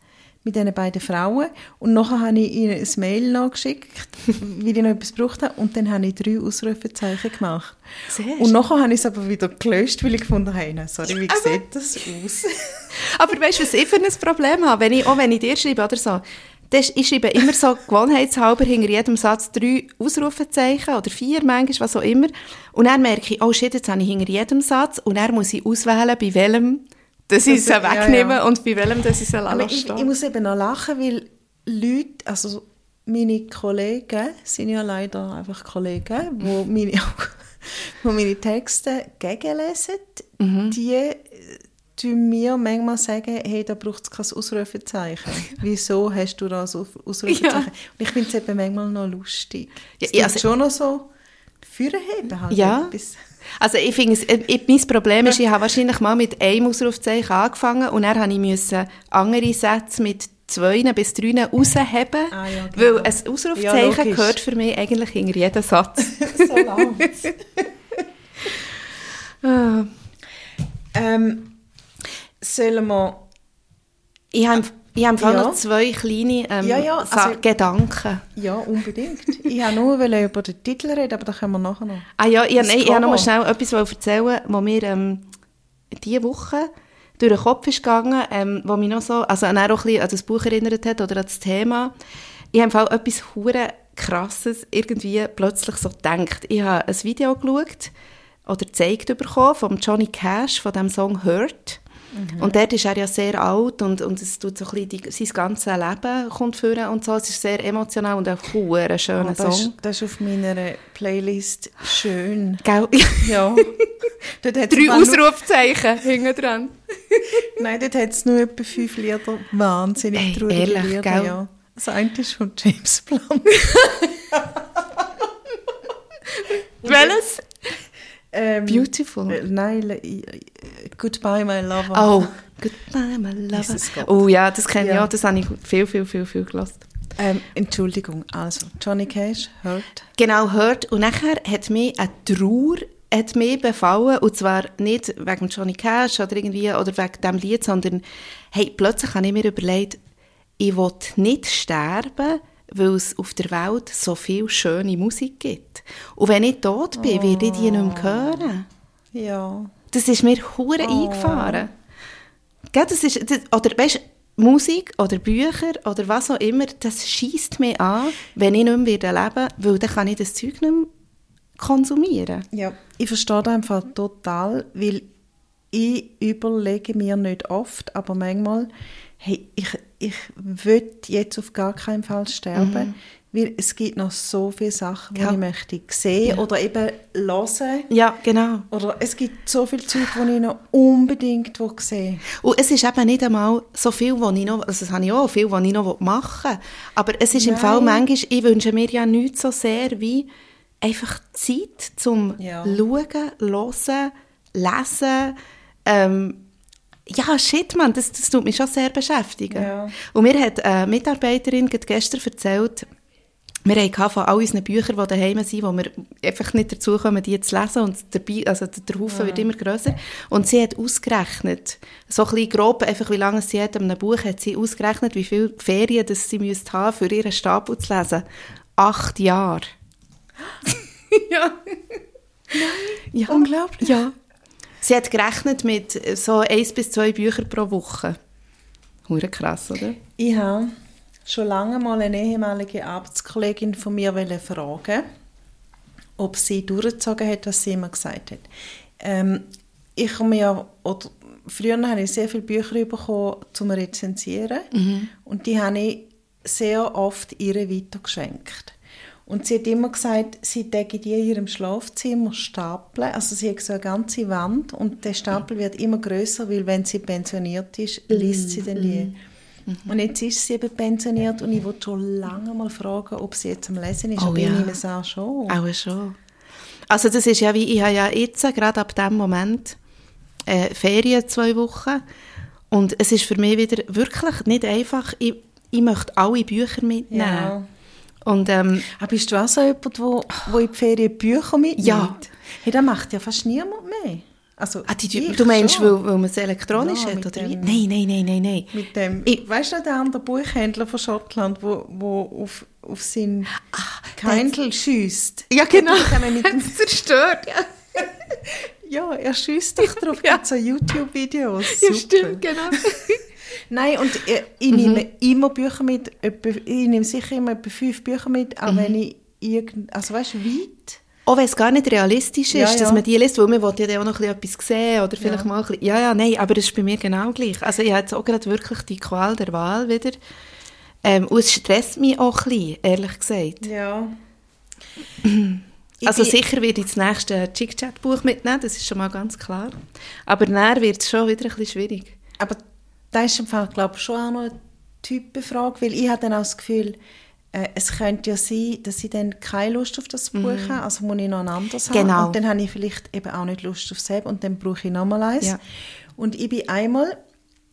mit diesen beiden Frauen, und nachher habe ich ihnen ein Mail nachgeschickt, weil ich noch etwas gebraucht habe, und dann habe ich drei Ausrufezeichen gemacht. Sehr und nachher habe ich es aber wieder gelöscht, weil ich gefunden habe, sorry, wie Aber- sieht das aus? Aber weißt du, was ich für ein Problem habe? Wenn ich, auch wenn ich dir schreibe oder so, das, ich schreibe immer so gewohnheitshalber hinter jedem Satz drei Ausrufezeichen oder vier manchmal, was auch immer. Und dann merke ich, oh shit, jetzt habe ich hinter jedem Satz und dann muss ich auswählen, bei welchem dass ich sie ja, wegnehme ja. und bei welchem ich sie Aber lasse ich, ich muss eben noch lachen, weil Leute, also meine Kollegen sind ja leider einfach Kollegen, wo meine, wo meine Texte gegenlesen, Mhm. die tun mir manchmal sagen, hey, da braucht es kein Ausrufezeichen. Wieso hast du da so Ausrufezeichen? Ja. Und ich finde es eben manchmal noch lustig. Ja, Es ja, ja, also- schon noch so Führerheben halt Ja. etwas. Also ich finde, äh, mein Problem ist, ich habe wahrscheinlich mal mit einem Ausrufzeichen angefangen und dann habe ich müssen andere Sätze mit zwei bis drei rausheben, Ah, ja, genau. weil ein Ja, Ausrufzeichen logisch. gehört für mich eigentlich hinter jeden Satz. so. Ah. ähm, sollen wir Ich habe, ich habe Ja. noch zwei kleine ähm, Ja, ja, also- Gedanken. Ja, unbedingt. ich wollte nur über den Titel reden, aber da können wir nachher noch. Ah ja, ich, ich wollte noch mal schnell etwas erzählen, was mir ähm, diese Woche durch den Kopf ist gegangen, ähm, wo mich noch so, also auch ein bisschen an das Buch erinnert hat oder an das Thema. Ich habe Fall etwas hure krasses irgendwie plötzlich so gedacht. Ich habe ein Video geschaut oder gezeigt bekommen von Johnny Cash, von dem Song «Hurt». Und dort ist er ja sehr alt und, und es tut so ein bisschen die, sein ganzes Leben kommt führen und so. Es ist sehr emotional und ein hure schöner Oh, das, Song. ist, das ist auf meiner Playlist schön. Gell? Ja. dort hat's Drei Ausrufzeichen hinten dran. Nein, dort hat es nur etwa fünf Lieder. Wahnsinnig Ey, traurige ehrlich, Lieder, gell? ja. Das eine ist von James Blunt. Welches? Ähm, Beautiful. äh, Nein, le- i- i- Goodbye, my lover. Oh, Goodbye, my lover. Oh ja, das kenne ich Ja. auch. Das habe ich viel, viel, viel, viel gelassen. Ähm, Entschuldigung, also, Johnny Cash, Hurt. Genau, hört. Und nachher hat mich eine Trauer hat mich befallen. Und zwar nicht wegen Johnny Cash oder irgendwie, oder wegen dem Lied, sondern, hey, plötzlich habe ich mir überlegt, ich will nicht sterben, weil es auf der Welt so viel schöne Musik gibt. Und wenn ich tot bin, werde ich die nicht mehr hören. Ja. Das ist mir hure eingefahren. Gell, das ist, das, oder weißt, Musik oder Bücher oder was auch immer, das schießt mich an, wenn ich nicht mehr leben werde, weil dann kann ich das Zeug nicht mehr konsumieren. Ja, ich verstehe das einfach total, weil ich überlege mir nicht oft, aber manchmal, hey, ich, ich will jetzt auf gar keinen Fall sterben, weil es gibt noch so viele Sachen, die Ja. ich möchte sehen oder eben hören. Ja, genau. Oder es gibt so viele Zeug, die ich noch unbedingt sehen Und es ist eben nicht einmal so viel, was ich noch, also das habe ich auch, viel, was ich noch machen will. Aber es ist im Nein. Fall manchmal, ich wünsche mir ja nichts so sehr wie einfach Zeit zum Ja. Schauen, Hören, Lesen. Ähm, ja, shit, man, das, das tut mich schon sehr beschäftigen. Ja. Und mir hat eine Mitarbeiterin gestern erzählt, wir haben von all unseren Büchern, die daheim sind, wo wir einfach nicht dazu kommen, die zu lesen. Und dabei, also der Haufen wird immer grösser. Und sie hat ausgerechnet, so ein bisschen grob, einfach wie lange sie hat an einem Buch, hat sie ausgerechnet, wie viele Ferien das sie müsste haben, für ihren Stapel zu lesen. Acht Jahre. ja. ja. Unglaublich. Ja. Sie hat gerechnet mit so eins bis zwei Büchern pro Woche. Hure krass, oder? Ich habe schon lange mal eine ehemalige Arbeitskollegin von mir fragen, ob sie durchgezogen hat, was sie immer gesagt hat. Ähm, ich habe mir ja, oder früher habe ich sehr viele Bücher bekommen zum Rezensieren und die habe ich sehr oft ihr weitergeschenkt. Und sie hat immer gesagt, sie täge die in ihrem Schlafzimmer stapeln. Also sie hat so eine ganze Wand und der Stapel wird immer größer, weil wenn sie pensioniert ist, liest sie den nie. Und jetzt ist sie eben pensioniert und ich wollte schon lange mal fragen, ob sie jetzt am Lesen ist. Oh aber ja. ich nehme es auch schon. Auch schon. Also das ist ja wie, ich habe ja jetzt gerade ab dem Moment äh, Ferien zwei Wochen und es ist für mich wieder wirklich nicht einfach, ich, ich möchte alle Bücher mitnehmen. Ja. Und ähm, Aber bist du auch so jemand, wo, wo in die Ferien Bücher mitnimmt? Ja. Hey, das macht ja fast niemand mehr. Also, ah, die, du meinst, schon. weil, weil man es elektronisch Ja, hat, oder wie? dem- Nein, nein, nein, nein, nein. Mit dem, Ich- weißt du, der andere Buchhändler von Schottland, wo, wo auf, auf sein der Kindle schießt. Ja, genau. Dem, zerstört, ja. ja, er schießt dich drauf. Ja. so YouTube-Videos. Ja, stimmt, genau. Nein, und ich, ich nehme immer Bücher mit. Etwa, ich nehme sicher immer etwa fünf Bücher mit, auch wenn ich irgend, also weißt du, weit. Auch wenn es gar nicht realistisch ist, Ja, dass ja. man die liest, weil man will ja auch noch ein bisschen etwas sehen oder vielleicht Ja. mal ein bisschen, ja, ja, nein, aber das ist bei mir genau gleich. Also ich habe jetzt auch gerade wirklich die Qual der Wahl wieder. Ähm, und es stresst mich auch ein bisschen, ehrlich gesagt. Ja. Also bin- sicher werde ich das nächste Chick-Chat-Buch mitnehmen, das ist schon mal ganz klar. Aber dann wird es schon wieder ein bisschen schwierig. Aber da ist im Fall, glaube ich, schon auch noch eine Typenfrage, weil ich habe dann auch das Gefühl, äh, es könnte ja sein, dass ich dann keine Lust auf das Buch habe, also muss ich noch ein anderes haben. Genau. Und dann habe ich vielleicht eben auch nicht Lust auf selber und dann brauche ich nochmal eins. Ja. Und ich bin einmal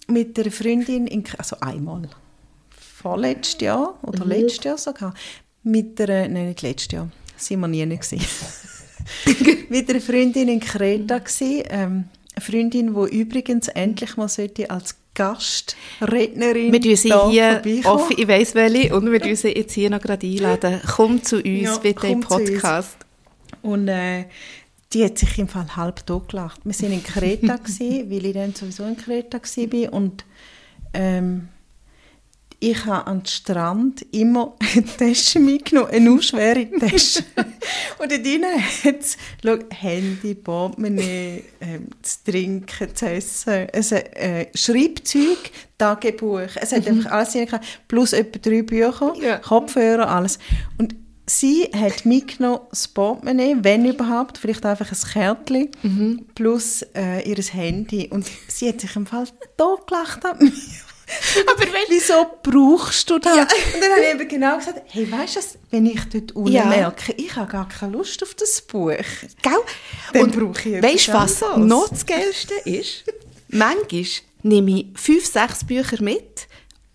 mit einer Freundin, in, also einmal, vorletztes Jahr oder letztes Jahr sogar, mit einer, nein, nicht letztes Jahr, sind wir nie gewesen. mit einer Freundin in Kreta gewesen, ähm, eine Freundin, die übrigens endlich mal sollte als Gastrednerin Wir tun sie hier, off, ich weiss welche, und wir tun sie jetzt hier noch gerade einladen. Komm zu uns, Ja, bitte im. Podcast. Und äh, die hat sich im Fall halb totgelacht. Wir sind in Kreta, gewesen, weil ich dann sowieso in Kreta war. Und ähm, ich habe an den Strand immer eine Tasche mitgenommen, eine nur schwere Tasche. und dort drin hat es Handy, Portemonnaie, ähm, zu trinken, zu essen, es, hat, äh, Schreibzeug, Tagebuch. Es hat einfach alles drin plus etwa drei Bücher, Ja. Kopfhörer, alles. Und sie hat mitgenommen das Portemonnaie, wenn überhaupt, vielleicht einfach ein Kärtchen, plus äh, ihr Handy. Und sie hat sich im Fall totgelacht an mir. Aber wenn- Wieso brauchst du das? Und dann habe ich eben genau gesagt, hey, weißt du was, wenn ich dort unten Ja. merke, ich habe gar keine Lust auf das Buch. Gell? Dann Und brauche ich Weißt du, was anderes. noch das Geilste ist? Manchmal nehme ich fünf, sechs Bücher mit,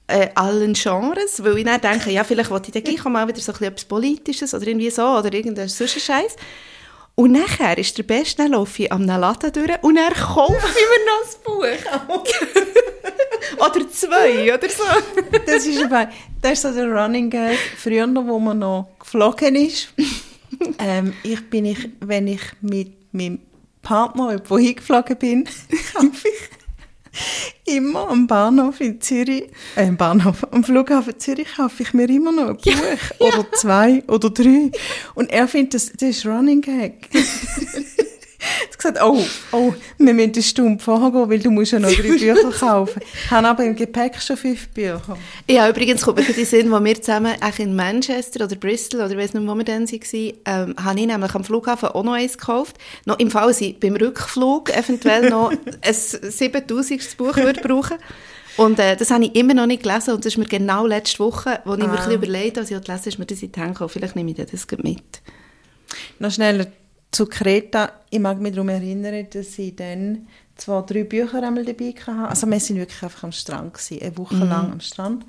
äh, allen Genres, weil ich dann denke, ja, vielleicht wollte ich dann gleich mal wieder so ein bisschen etwas Politisches oder irgendwie so, oder irgendein sonst Scheiß. Und nachher ist der Beste, dann laufe ich Laden durch und dann kaufe ich mir noch das Buch. oder zwei, oder so. Das ist, aber, das ist so der Running Gag früher, wo man noch geflogen ist. ähm, ich bin, ich, wenn ich mit meinem Partner irgendwo hingeflogen bin, kaufe ich immer am Bahnhof in Zürich, äh, am Bahnhof, am Flughafen Zürich kaufe ich mir immer noch ein Buch. Ja, oder zwei oder drei. Und er findet, das, das ist Running Gag. Er hat gesagt, oh, oh, wir müssen eine Stunde vorher gehen, weil du musst ja noch drei Bücher kaufen. Ich habe aber im Gepäck schon fünf Bücher. Ja, übrigens kommt mir die Sinn, wo wir zusammen eigentlich in Manchester oder Bristol oder ich weiss nicht, wo wir dann waren, ähm, habe ich nämlich am Flughafen auch noch eins gekauft. Noch im Fall, dass ich beim Rückflug eventuell noch ein 7000 Buch würde brauchen und äh, das habe ich immer noch nicht gelesen und das ist mir genau letzte Woche, wo ich mir ein bisschen überlegt habe, als ich gelesen ist mir das in die Hände gekommen. Vielleicht nehme ich das mit. Noch schneller zu Kreta. Ich mag mich darum erinnern, dass ich dann zwei, drei Bücher einmal dabei hatte. Also wir sind wirklich einfach am Strand gewesen, eine Woche lang am Strand.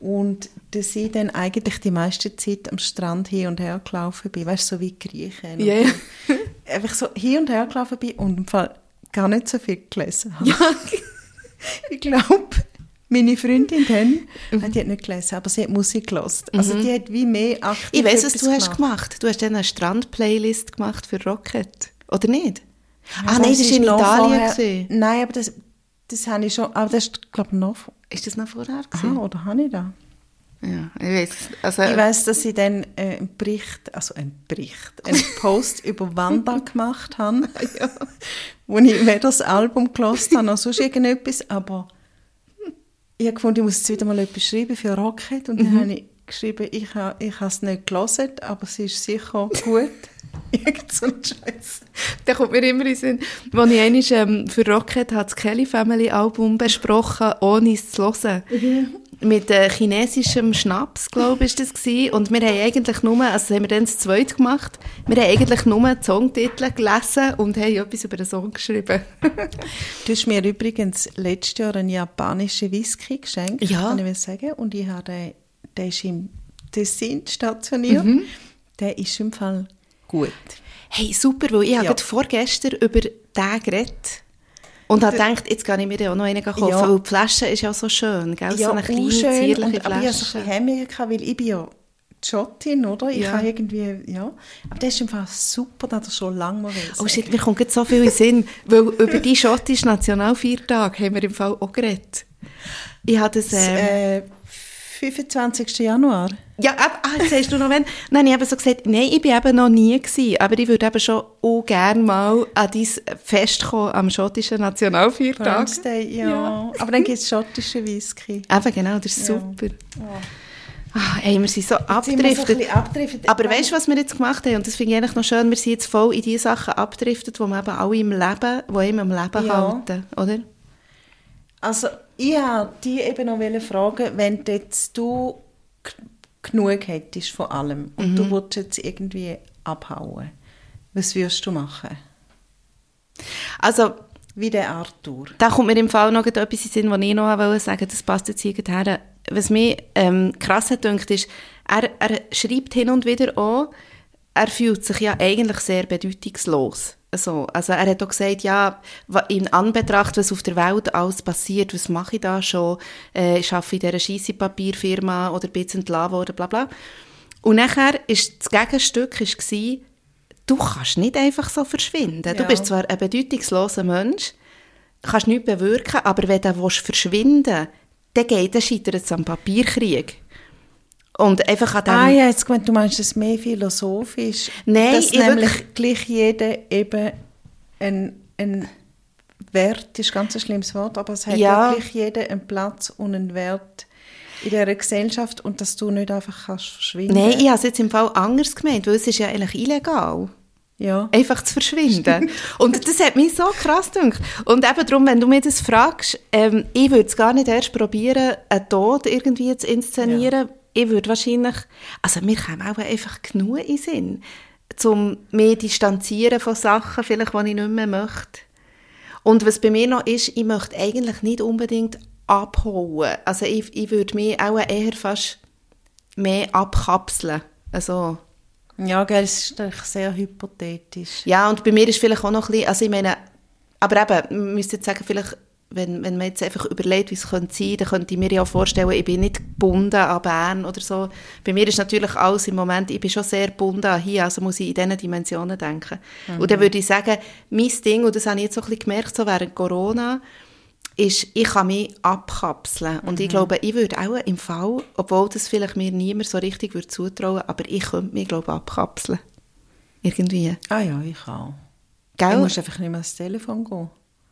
Und dass ich dann eigentlich die meiste Zeit am Strand hin und her gelaufen bin, weißt du, so wie Griechen. Ja, ja. Einfach so hin und her gelaufen bin und im Fall gar nicht so viel gelesen habe. Ja. Ich glaube, meine Freundin dann, die hat nicht gelesen, aber sie hat Musik gelesen. Also die hat wie mehr aktiv Ich weiss, was du hast gemacht. Du hast dann eine Strand-Playlist gemacht für Rocket. Oder nicht? ah, Ja, nein, das war in Italien. vorher-. Nein, aber das, das habe ich schon, aber das ist, glaube ich, noch Ist das noch vorher? Aha, Gewesen? oder habe ich das? Ja, ich weiss. Also, Ich weiss, dass ich dann äh, einen Bericht, also einen Bericht, einen Post über Wanda gemacht habe, wo ich weder das Album gelesen habe, noch sonst irgendetwas, aber ich habe gefunden, ich muss jetzt wieder mal etwas schreiben für Rocket und dann habe ich geschrieben, ich habe ich habe es nicht gelesen, aber es ist sicher gut. Irgend so ein Scheiß. Da kommt mir immer in den Sinn, als ich einmal, ähm, für Rocket hat das Kelly Family Album besprochen, ohne es zu hören. Mit äh, chinesischem Schnaps, glaube ich, ist das gewesen. Und wir haben eigentlich nur, also das haben wir dann zu zweit gemacht, wir haben eigentlich nur Songtitel gelesen und haben etwas über den Song geschrieben. Du hast mir übrigens letztes Jahr einen japanischen Whisky geschenkt, Ja. kann ich mal sagen. Und ich habe den, der ist im Tessin stationiert. Mhm. Der ist im Fall gut. Hey, super, weil ich habe Ja. gerade vorgestern über den geredet. Und habe gedacht, jetzt kann ich mir auch noch einen kaufen, Ja. weil die Flasche ist ja so schön, gell? so eine kleine, unschön. zierliche und, aber ich hatte so ein Flasche. bisschen Hemmungen, weil ich bin ja Schottin, oder? Ich Ja. habe irgendwie, ja. Aber der ist im Fall super, dass er schon lange mal Oh shit, mir kommt jetzt so viel in Sinn, weil über die schottische Nationalviertag haben wir im Fall auch geredet. Ich habe das... Ähm, äh, 25. Januar. Ja, ab, ah, jetzt hast du noch wenn. Nein, ich habe so gesagt, nein, ich bin eben noch nie gewesen, aber ich würde eben schon auch gerne mal an dein Fest kommen, am schottischen Nationalviertag. Friends Day, ja. Aber dann gibt es schottische Whisky. Eben, genau, das ist Ja. super. Ah, ey, wir sind so wir so abgedriftet. abgedriftet. Aber weißt du, was wir jetzt gemacht haben? Und das finde ich eigentlich noch schön, wir sind jetzt voll in die Sachen abgedriftet, die man eben alle im Leben, die einem im Leben Ja. halten, oder? Also, ich wollte dich eben noch fragen, wenn du jetzt du genug hättest von allem und Mhm. du würdest jetzt irgendwie abhauen, was würdest du machen? Also, Wie der Arthur. da kommt mir im Fall noch etwas in den Sinn, was ich noch wollte sagen, das passt jetzt hier her. Was mich ähm, krass hat gedacht, ist, er, er schreibt hin und wieder auch, er fühlt sich ja eigentlich sehr bedeutungslos. Also, also er hat auch gesagt, ja, in Anbetracht, was auf der Welt alles passiert, was mache ich da schon, äh, ich arbeite in dieser scheisse Papierfirma oder bin jetzt entlassen worden, bla bla. Und nachher ist das Gegenstück ist gsi, du kannst nicht einfach so verschwinden. Du Ja. bist zwar ein bedeutungsloser Mensch, kannst nichts bewirken, aber wenn du willst verschwinden dann geht, dann scheitert es am Papierkrieg. Und einfach an dem... Ah ja, jetzt gemeint, du meinst es mehr philosophisch. Nein, dass ich nämlich wirklich- gleich jeder eben ein, ein Wert, ist ganz ein schlimmes Wort, aber es hat Ja. ja. gleich jeder einen Platz und einen Wert in dieser Gesellschaft und dass du nicht einfach kannst verschwinden. Nein, ich habe es jetzt im Fall anders gemeint, weil es ist ja eigentlich illegal. Ja. einfach zu verschwinden. Und das hat mich so krass gedacht. Und eben darum, wenn du mir das fragst, ähm, ich würde es gar nicht erst probieren, einen Tod irgendwie zu inszenieren. Ich würde wahrscheinlich, also mir käme auch einfach genug in Sinn, um mich distanzieren von Sachen, vielleicht, die ich nicht mehr möchte. Und was bei mir noch ist, ich möchte eigentlich nicht unbedingt abhauen. Also ich, ich würde mich auch eher fast mehr abkapseln. Also, Ja, gell, es ist sehr hypothetisch. ja, und bei mir ist vielleicht auch noch ein bisschen, also ich meine, aber eben, man müsste jetzt sagen, vielleicht wenn, wenn man jetzt einfach überlegt, wie es könnte sein, dann könnte ich mir ja vorstellen, ich bin nicht gebunden an Bern oder so. Bei mir ist natürlich alles im Moment, ich bin schon sehr gebunden an hier, also muss ich in diesen Dimensionen denken. Mhm. Und dann würde ich sagen, mein Ding, und das habe ich jetzt so ein bisschen gemerkt, so während Corona, ist, ich kann mich abkapseln. Mhm. Und ich mhm. glaube, ich würde auch im Fall, obwohl das vielleicht mir niemand so richtig würde zutrauen, aber ich könnte mich, glaube ich, abkapseln. Irgendwie. Ah ja, ich auch. Gell? Du musst einfach nicht mehr ans Telefon gehen.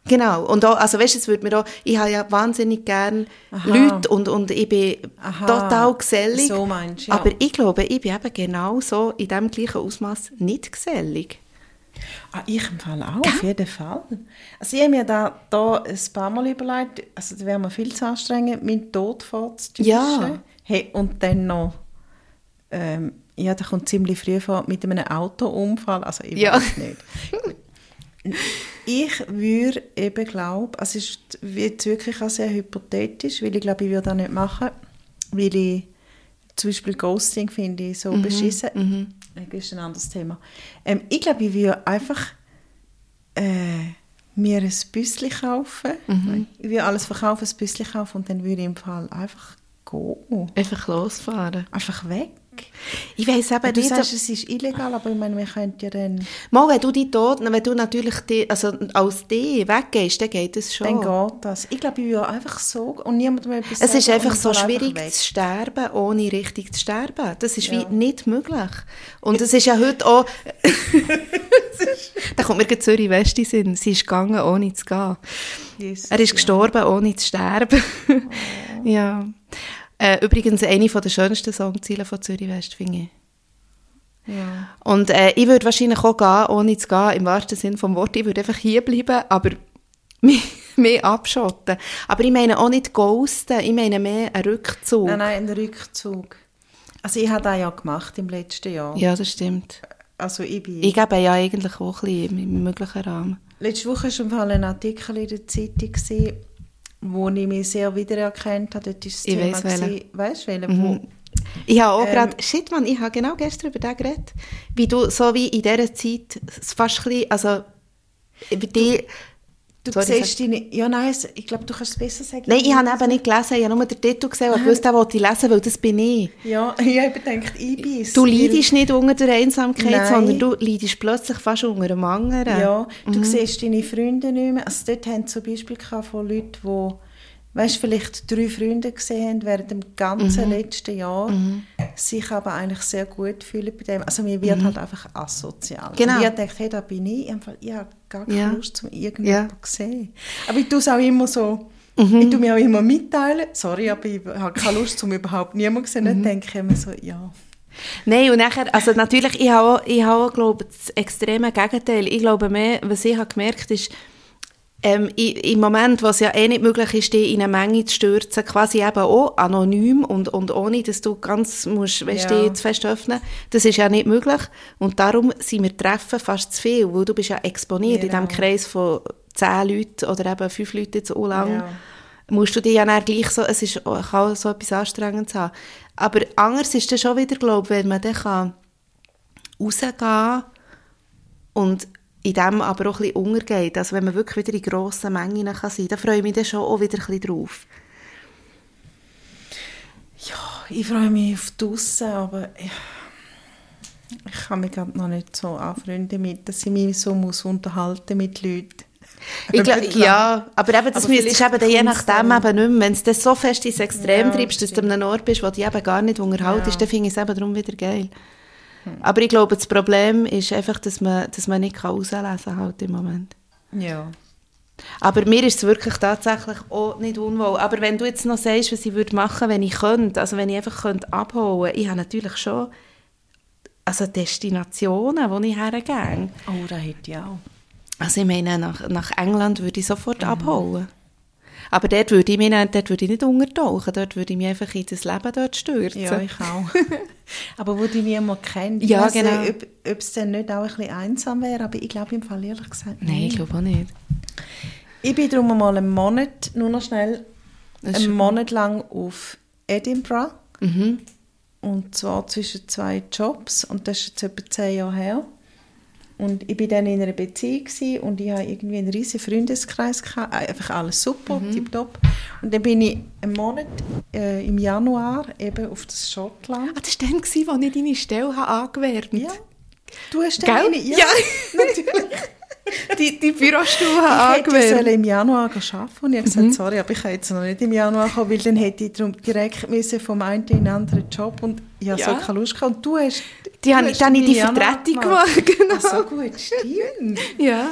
Genau. Und auch, also weißt, es würde mir auch, ich habe ja wahnsinnig gerne Leute und, und ich bin Aha. total gesellig. So meinst ja. Aber ich glaube, ich bin eben genau so in dem gleichen Ausmaß nicht gesellig. Ah, ich im Fall auch, auf jeden Fall. Also ich habe mir da, da ein paar Mal überlegt, also da wäre mir viel zu anstrengend, meinen Tod vorzutäuschen. Ja. Hey, und dann noch, ähm, ja, da kommt ziemlich früh vor mit einem Autounfall, also ich ja. weiß nicht. ich würde eben glauben, also es ist jetzt wirklich auch sehr hypothetisch, weil ich glaube, ich würde das nicht machen, weil ich zum Beispiel Ghosting finde ich so mhm. beschissen. Mhm. Das ist ein anderes Thema. Ähm, ich glaube, ich würde einfach äh, mir ein Büsschen kaufen. Mhm. Ich würde alles verkaufen, ein Büsschen kaufen und dann würde ich im Fall einfach gehen. Einfach losfahren. Einfach weg. Ich weiss eben du nicht... sagst, es ist illegal, aber ich meine, wir könnten ja dann... Mal, wenn du die Tod, wenn du natürlich die, also als die weggehst, dann geht es schon. Dann geht das. Ich glaube, ich würde einfach so... Und niemand mehr etwas Es ist einfach so schwierig zu sterben, ohne richtig zu sterben. Das ist ja. wie nicht möglich. Und es ist ja heute auch... da kommt mir gerade Zürich West in Sinn. Sie ist gegangen, ohne zu gehen. Jesus, er ist gestorben, ohne zu sterben. Oh. ja. Äh, übrigens eine der schönsten Songziele von Zürich West, finde ich. Ja. Und äh, ich würde wahrscheinlich auch gehen, ohne zu gehen, im wahrsten Sinne vom Wort. Ich würde einfach hier bleiben, aber mich, mich abschotten. Aber ich meine auch nicht ghosten, ich meine mehr einen Rückzug. Nein, nein, einen Rückzug. Also ich habe das ja gemacht im letzten Jahr. Ja, das stimmt. Also ich bin... Ich gebe ja eigentlich auch ein bisschen im möglichen Rahmen. Letzte Woche war ein Artikel in der Zeitung, wo ich mich sehr wiedererkannt habe. Dort ist das ich Thema, weißt du, mhm. Ich habe auch ähm, gerade, shit man, ich habe genau gestern über das geredet, wie du, so wie in dieser Zeit, fast ein bisschen, also, über die, Du Sorry, siehst deine... Ja, nein, ich glaube, du kannst es besser sagen. Nein, ich habe eben nicht gelesen. Ich habe nur den Titel gesehen und den wollte ich lesen, weil das bin ich. Ja, ich habe gedacht, ich bin es. Du leidest nicht unter der Einsamkeit, nein. sondern du leidest plötzlich fast unter einem anderen. Ja, du mhm. siehst deine Freunde nicht mehr. Also dort haben zum Beispiel von Leuten, die weißt, vielleicht drei Freunde gesehen haben während dem ganzen mhm. letzten Jahr, mhm. sich aber eigentlich sehr gut fühlen bei dem. Also mir wird mhm. halt einfach asozial. Genau. Und ich dachte, hey, da bin ich, ich habe gar keine ja. Lust, um irgendjemanden ja. zu sehen. Aber ich tue es auch immer so, mhm. ich tue mir auch immer mitteilen, sorry, aber ich habe keine Lust, um überhaupt niemanden zu sehen. Dann mhm. denke ich immer so, ja... Nein, und nachher, also natürlich, ich habe, auch, ich habe auch, glaube das extreme Gegenteil. Ich glaube mehr, was ich habe gemerkt ist, ähm, im Moment, wo es ja eh nicht möglich ist, dich in eine Menge zu stürzen, quasi eben auch anonym und, und ohne, dass du ganz musst, weißt, ja. zu fest öffnen, das ist ja nicht möglich. Und darum sind wir Treffen fast zu viel, weil du bist ja exponiert genau. in diesem Kreis von zehn Leuten oder eben fünf Leuten jetzt so lang. Ja. Musst du dich ja dann gleich so, es ist, kann so etwas Anstrengendes haben. Aber anders ist das schon wieder, glaube ich, wenn man dann kann rausgehen und in dem aber auch ein bisschen untergeht. Also wenn man wirklich wieder in grossen Mengen kann sein kann, dann freue ich mich dann schon auch wieder ein bisschen drauf. Ja, ich freue mich auf draussen, aber ich, ich kann mich gerade noch nicht so anfreunden mit, dass ich mich so muss unterhalten mit Leuten. Ich glaub, ja, aber eben, das aber müsstest eben je nachdem eben nicht mehr. Wenn du das so fest ins Extrem ja, treibst, dass du an einem Ort bist, wo du eben gar nicht unterhaltest, ja. dann finde ich es eben darum wieder geil. Aber ich glaube, das Problem ist einfach, dass man, dass man nicht herauslesen kann halt im Moment. Ja. Aber mir ist es wirklich tatsächlich auch nicht unwohl. Aber wenn du jetzt noch sagst, was ich würde machen, wenn ich könnte, also wenn ich einfach könnte abholen, ich habe natürlich schon also Destinationen, wo ich hergehe. Oh, das hätte ich auch. Also ich meine, nach, nach England würde ich sofort mhm. abholen. Aber dort würde ich, mich nicht, dort würde ich nicht untertauchen, dort würde ich mich einfach in das Leben dort stürzen. Ja, ich auch. aber wo die niemand kennt. Ja, weiss, genau. Ob, ob es dann nicht auch ein bisschen einsam wäre, aber ich glaube im Fall ehrlich gesagt Nein, ich glaube auch nicht. Ich bin darum mal einen Monat, nur noch schnell, einen Monat lang auf Edinburgh. Mhm. Und zwar zwischen zwei Jobs. Und das ist jetzt etwa zehn Jahre her. Und ich bin dann in einer Beziehung und ich habe irgendwie einen riesen Freundeskreis gehabt, äh, einfach alles super, Mhm. tipptopp. Und dann bin ich einen Monat äh, im Januar eben auf das Schottland. Ah, das war dann, gewesen, als ich deine Stelle habe angewärmt Ja. Du hast dann Ja. Die, die Bürostuhl habe Ich hätte im Januar arbeiten und ich habe gesagt, sorry, aber ich kann jetzt noch nicht im Januar kommen, weil dann hätte ich darum direkt müssen vom einen in den anderen Job und ich habe Ja. so keine Lust gehabt. Und du hast... Die du habe ich, hast dann im die Vertretung gemacht. Genau. Ach so gut, stimmt. Ja.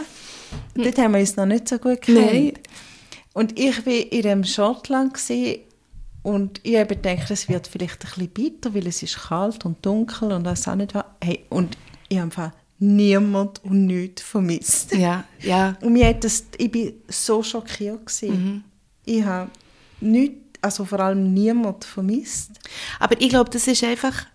Und dort haben wir uns noch nicht so gut gekannt. Nein. Und ich war in dem Schottland gewesen, und ich habe gedacht, es wird vielleicht ein bisschen bitter, weil es ist kalt und dunkel und das auch nicht war. Hey, und ich habe einfach niemand und nichts vermisst. Ja, ja. Und mir hat das, ich bin so schockiert gewesen. Ich habe nichts, also vor allem niemand vermisst. Aber ich glaube, das ist einfach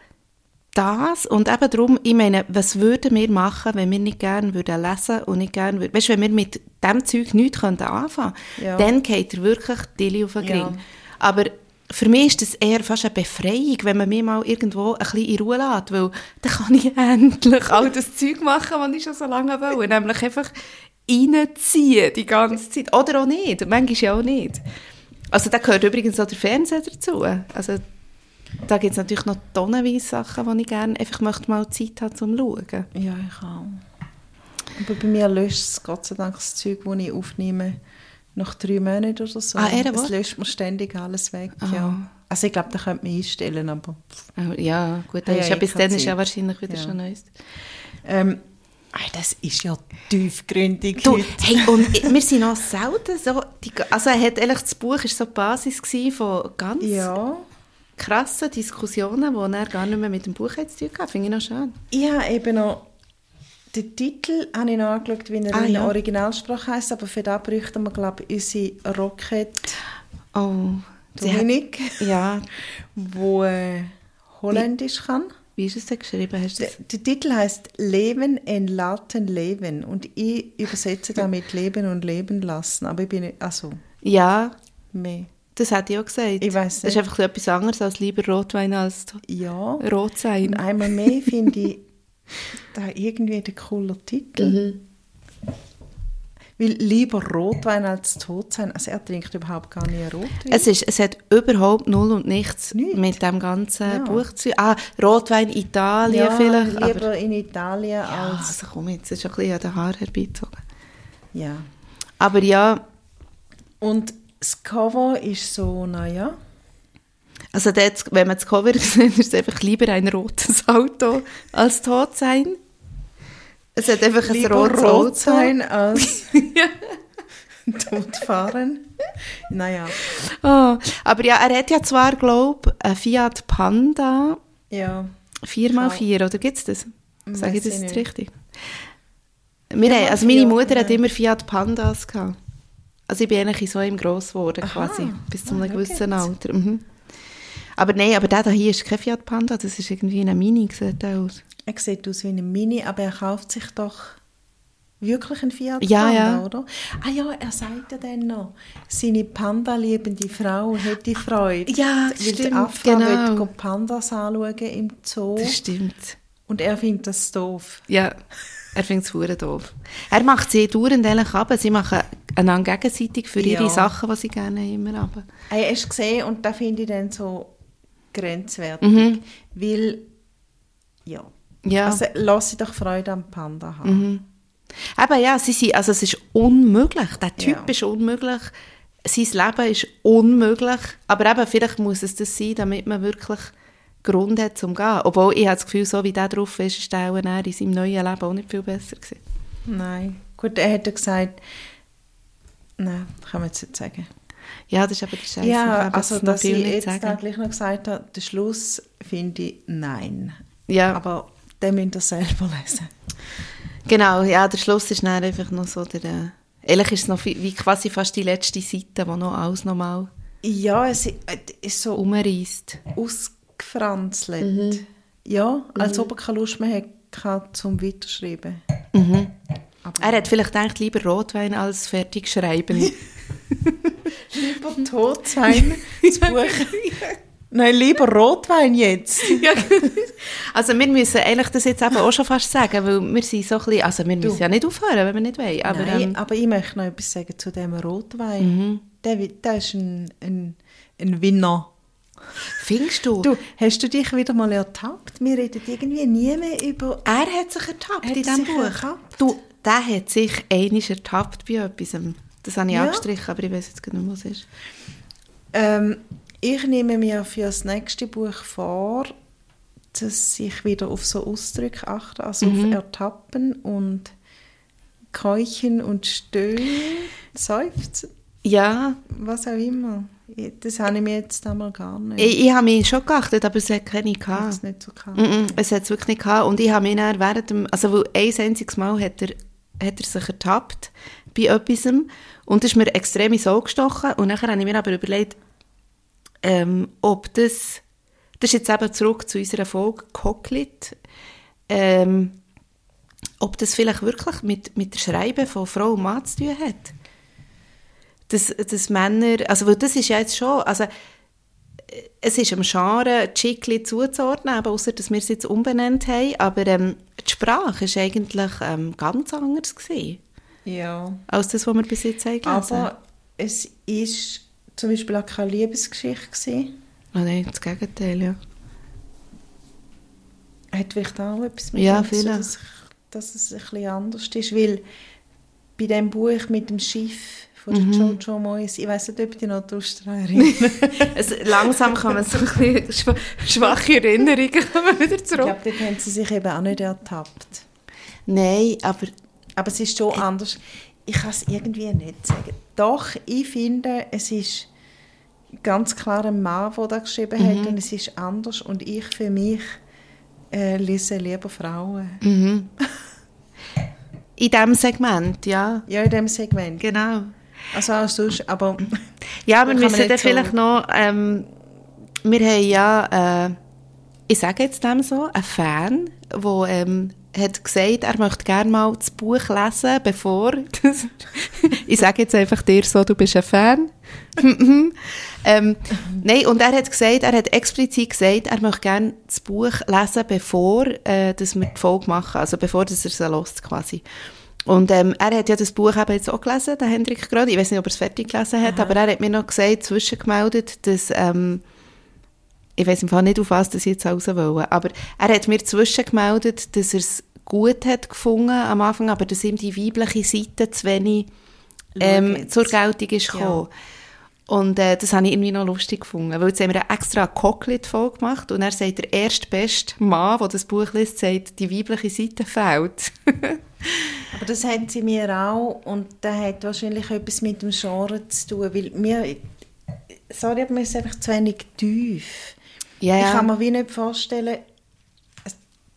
das und eben darum, ich meine, was würden wir machen, wenn wir nicht gerne würden lesen und nicht gerne würden, weißt du, wenn wir mit dem Zeug nichts könnten anfangen Ja. dann geht er wirklich Dilly auf den Ring. Ja. Aber für mich ist das eher fast eine Befreiung, wenn man mich mal irgendwo ein bisschen in Ruhe lässt, weil dann kann ich endlich all das Zeug machen, was ich schon so lange wollte, nämlich einfach reinziehen die ganze Zeit. Oder auch nicht, manchmal ja auch nicht. Also da gehört übrigens auch der Fernseher dazu. Also da gibt es natürlich noch tonnenweise Sachen, die ich gerne einfach möchte mal Zeit habe zum Schauen. Ja, ich auch. Aber bei mir löscht es Gott sei Dank das Zeug, das ich aufnehme, nach drei Monaten oder so. Ah, eher es löscht mir ständig alles weg, Ah. ja. Also ich glaube, da könnte man einstellen, aber... Oh, ja, gut, Ah, ja, ja, bis dann ist ja Zeit. wahrscheinlich wieder Ja. schon Neues. Ähm, das ist ja tiefgründig Du, heute. hey, und wir sind noch selten so, die, also er hat ehrlich, das Buch war so die Basis von ganz Ja. Krassen Diskussionen, die er gar nicht mehr mit dem Buch zu tun hatte. Finde ich noch schön. Ich habe eben noch... Den Titel habe ich noch angeschaut, wie er Ah, in ja. der Originalsprache heisst, aber für das bräuchten wir, glaube ich, unsere Rocket Oh, sie hat, Dominik, ja, wo äh, Holländisch kann. wie ist es denn geschrieben? Hast Der, der Titel heißt Leben en laten leben und ich übersetze damit Leben und leben lassen, aber ich bin also Ja, mehr. Das hätte ich auch gesagt. Ich weiss Das ist nicht. einfach etwas anderes als lieber Rotwein als Ja. Rot sein. Und einmal mehr finde ich da irgendwie der cooler Titel. Weil lieber Rotwein als tot sein. Also er trinkt überhaupt gar nicht Rotwein. Es, ist, es hat überhaupt null und nichts Nichts. mit dem ganzen Ja. Buch zu tun. Ah, Rotwein Italien ja, vielleicht. lieber aber, in Italien ja, als... also komm jetzt, ist ein bisschen an den Haaren herbeizogen. Ja. Aber ja, Und das Cover ist so, naja... also dort, wenn man das Cover sieht, ist es einfach lieber ein rotes Auto als tot sein. Es hat einfach ein Lieber rotes rot Auto. sein als tot fahren. Naja, Ah, aber ja, er hat ja zwar, glaube ich, einen Fiat Panda ja. 4x4, oder gibt es das? Sage ich das jetzt richtig? Wir Ja, haben, also meine Fiat, Mutter hat ja. immer Fiat Pandas gehabt. Also ich bin eigentlich so im gross geworden Aha. quasi, bis zu Ah, einem schau gewissen. Alter. Mhm. Aber nein, aber der hier ist kein Fiat Panda, das ist irgendwie eine Mini, sieht der aus. Er sieht aus wie eine Mini, aber er kauft sich doch wirklich einen Fiat Ja, Panda, ja. oder? Ah ja, er sagt ja dann noch, seine Panda-liebende Frau hätte Freude. Ja, weil stimmt, Afra genau. will Pandas anschauen im Zoo Das stimmt. und er findet das doof. Ja, er findet es verdammt doof. Er macht sie dauernd eigentlich ab, sie machen einander gegenseitig für ihre Ja. Sachen, die sie gerne haben, immer ab. Hey, hast du gesehen und da finde ich dann so grenzwertig, Mhm. weil ja, Ja. also lass sie doch Freude am Panda haben. Mhm. Eben ja, sie sind, also es ist unmöglich. Der Typ Ja. ist unmöglich. Sein Leben ist unmöglich. Aber eben, vielleicht muss es das sein, damit man wirklich Grund hat zum Gehen. Obwohl, ich habe das Gefühl, so wie der drauf ist, ist nachher in seinem neuen Leben auch nicht viel besser gewesen. Nein, gut, er hat gesagt, nein, kann man jetzt nicht sagen. Ja, das ist aber der Scheiße. ja, also dass ich jetzt sagen. gleich noch gesagt habe, der Schluss finde ich nein. Ja, Aber den müsst ihr selber lesen. genau. Ja, der Schluss ist dann einfach noch so der... Äh, ehrlich ist es noch wie, quasi fast die letzte Seite, wo noch alles nochmal Ja, es äh, ist so umreißt. Ausgefranzelt. Mhm. Ja, als ob er keine Lust mehr hatte zum Weiterschreiben. Mhm. Er hat vielleicht gedacht, lieber Rotwein als fertig schreiben. lieber tot sein, das Buch Nein, lieber Rotwein jetzt. ja. Also wir müssen eigentlich das jetzt eben auch schon fast sagen, weil wir sind so ein bisschen, also wir müssen ja nicht aufhören, wenn wir nicht wollen. Aber, Nein, ähm, aber ich möchte noch etwas sagen zu dem Rotwein. Der, wi- der ist ein, ein, ein Winner. Findest du? Du, hast du dich wieder mal ertappt? Wir reden irgendwie nie mehr über... Er hat sich ertappt Hat in diesem Buch. ertappt? Du, der hat sich einisch ertappt bei etwas. Das habe ich Ja. angestrichen, aber ich weiß jetzt nicht, was es ist. Ähm, ich nehme mir für das nächste Buch vor, dass ich wieder auf so Ausdrücke achte, also Mhm. auf Ertappen und Keuchen und Stöhnen, Seufzen, Ja, was auch immer. Das habe ich mir jetzt einmal gar nicht. ich, ich habe mich schon geachtet, aber es hat keine gehabt. es nicht so gehabt. Mm -mm, es hat es wirklich nicht gehabt. Und ich habe mich dann während dem, also weil ein einziges Mal hat er, hat er sich ertappt bei etwas und ist mir extrem ins Auge gestochen und nachher habe ich mir aber überlegt, ähm, ob das, das ist jetzt eben zurück zu unserer Folge Cocklit, ähm, ob das vielleicht wirklich mit, mit der Schreiben von Frau und Mann zu tun hat. Dass, dass Männer, also weil das ist ja jetzt schon, also es ist dem Genre Chickli zuzuordnen, eben, ausser dass wir es jetzt umbenannt haben, aber ähm, die Sprache war eigentlich ähm, ganz anders gewesen, Ja. als das, was wir bis jetzt haben gelesen. Aber es ist zum Beispiel auch keine Liebesgeschichte gewesen. Oh nein, das Gegenteil, ja. Hat vielleicht auch etwas mit Ja, dem dass, dass es ein bisschen anders ist, weil bei dem Buch mit dem Schiff von Mhm. Jojo Moyes, ich weiß nicht, ob die noch die erinnern. es, langsam kann man so ein bisschen schwa schwache Erinnerungen kommen wieder ich zurück. glaube, dort haben sie sich eben auch nicht ertappt. Nein, aber Aber es ist schon anders. Ich kann es irgendwie nicht sagen. Doch, ich finde, es ist ganz klar ein Mann, der das geschrieben Mhm. hat und es ist anders und ich für mich äh, lese lieber Frauen. Mhm. in diesem Segment, ja, Ja, in dem Segment. genau. Also auch sonst, aber Ja, wir müssen dann so- vielleicht noch, ähm, wir haben ja, äh, ich sage jetzt dem so, einen Fan, der ähm, hat gesagt, er möchte gerne mal das Buch lesen, bevor, ich sage jetzt einfach dir so, du bist ein Fan. ähm, nein, und er hat gesagt, er hat explizit gesagt, er möchte gerne das Buch lesen, bevor äh, dass wir die Folge machen, also bevor dass er es lost quasi. Und ähm, er hat ja das Buch eben jetzt auch gelesen, der Hendrik gerade. Ich weiß nicht, ob er es fertig gelesen hat, aber er hat mir noch gesagt, zwischengemeldet, dass, ähm, ich weiß im Fall nicht, auf was das jetzt raus wollen, aber er hat mir zwischengemeldet, dass er es gut hat gefunden am Anfang, aber dass ihm die weibliche Seite zu wenig ähm, zur Geltung ist Ja. Und äh, das habe ich irgendwie noch lustig gefunden, weil jetzt haben wir eine extra Cocklit-Folge gemacht und er sagt, der erste beste Mann, der das Buch liest, sagt, die weibliche Seite fehlt. Aber das haben sie mir auch und das hat wahrscheinlich etwas mit dem Genre zu tun, weil mir, sorry, aber mir ist einfach zu wenig tief. Ja, Ich kann mir wie nicht vorstellen,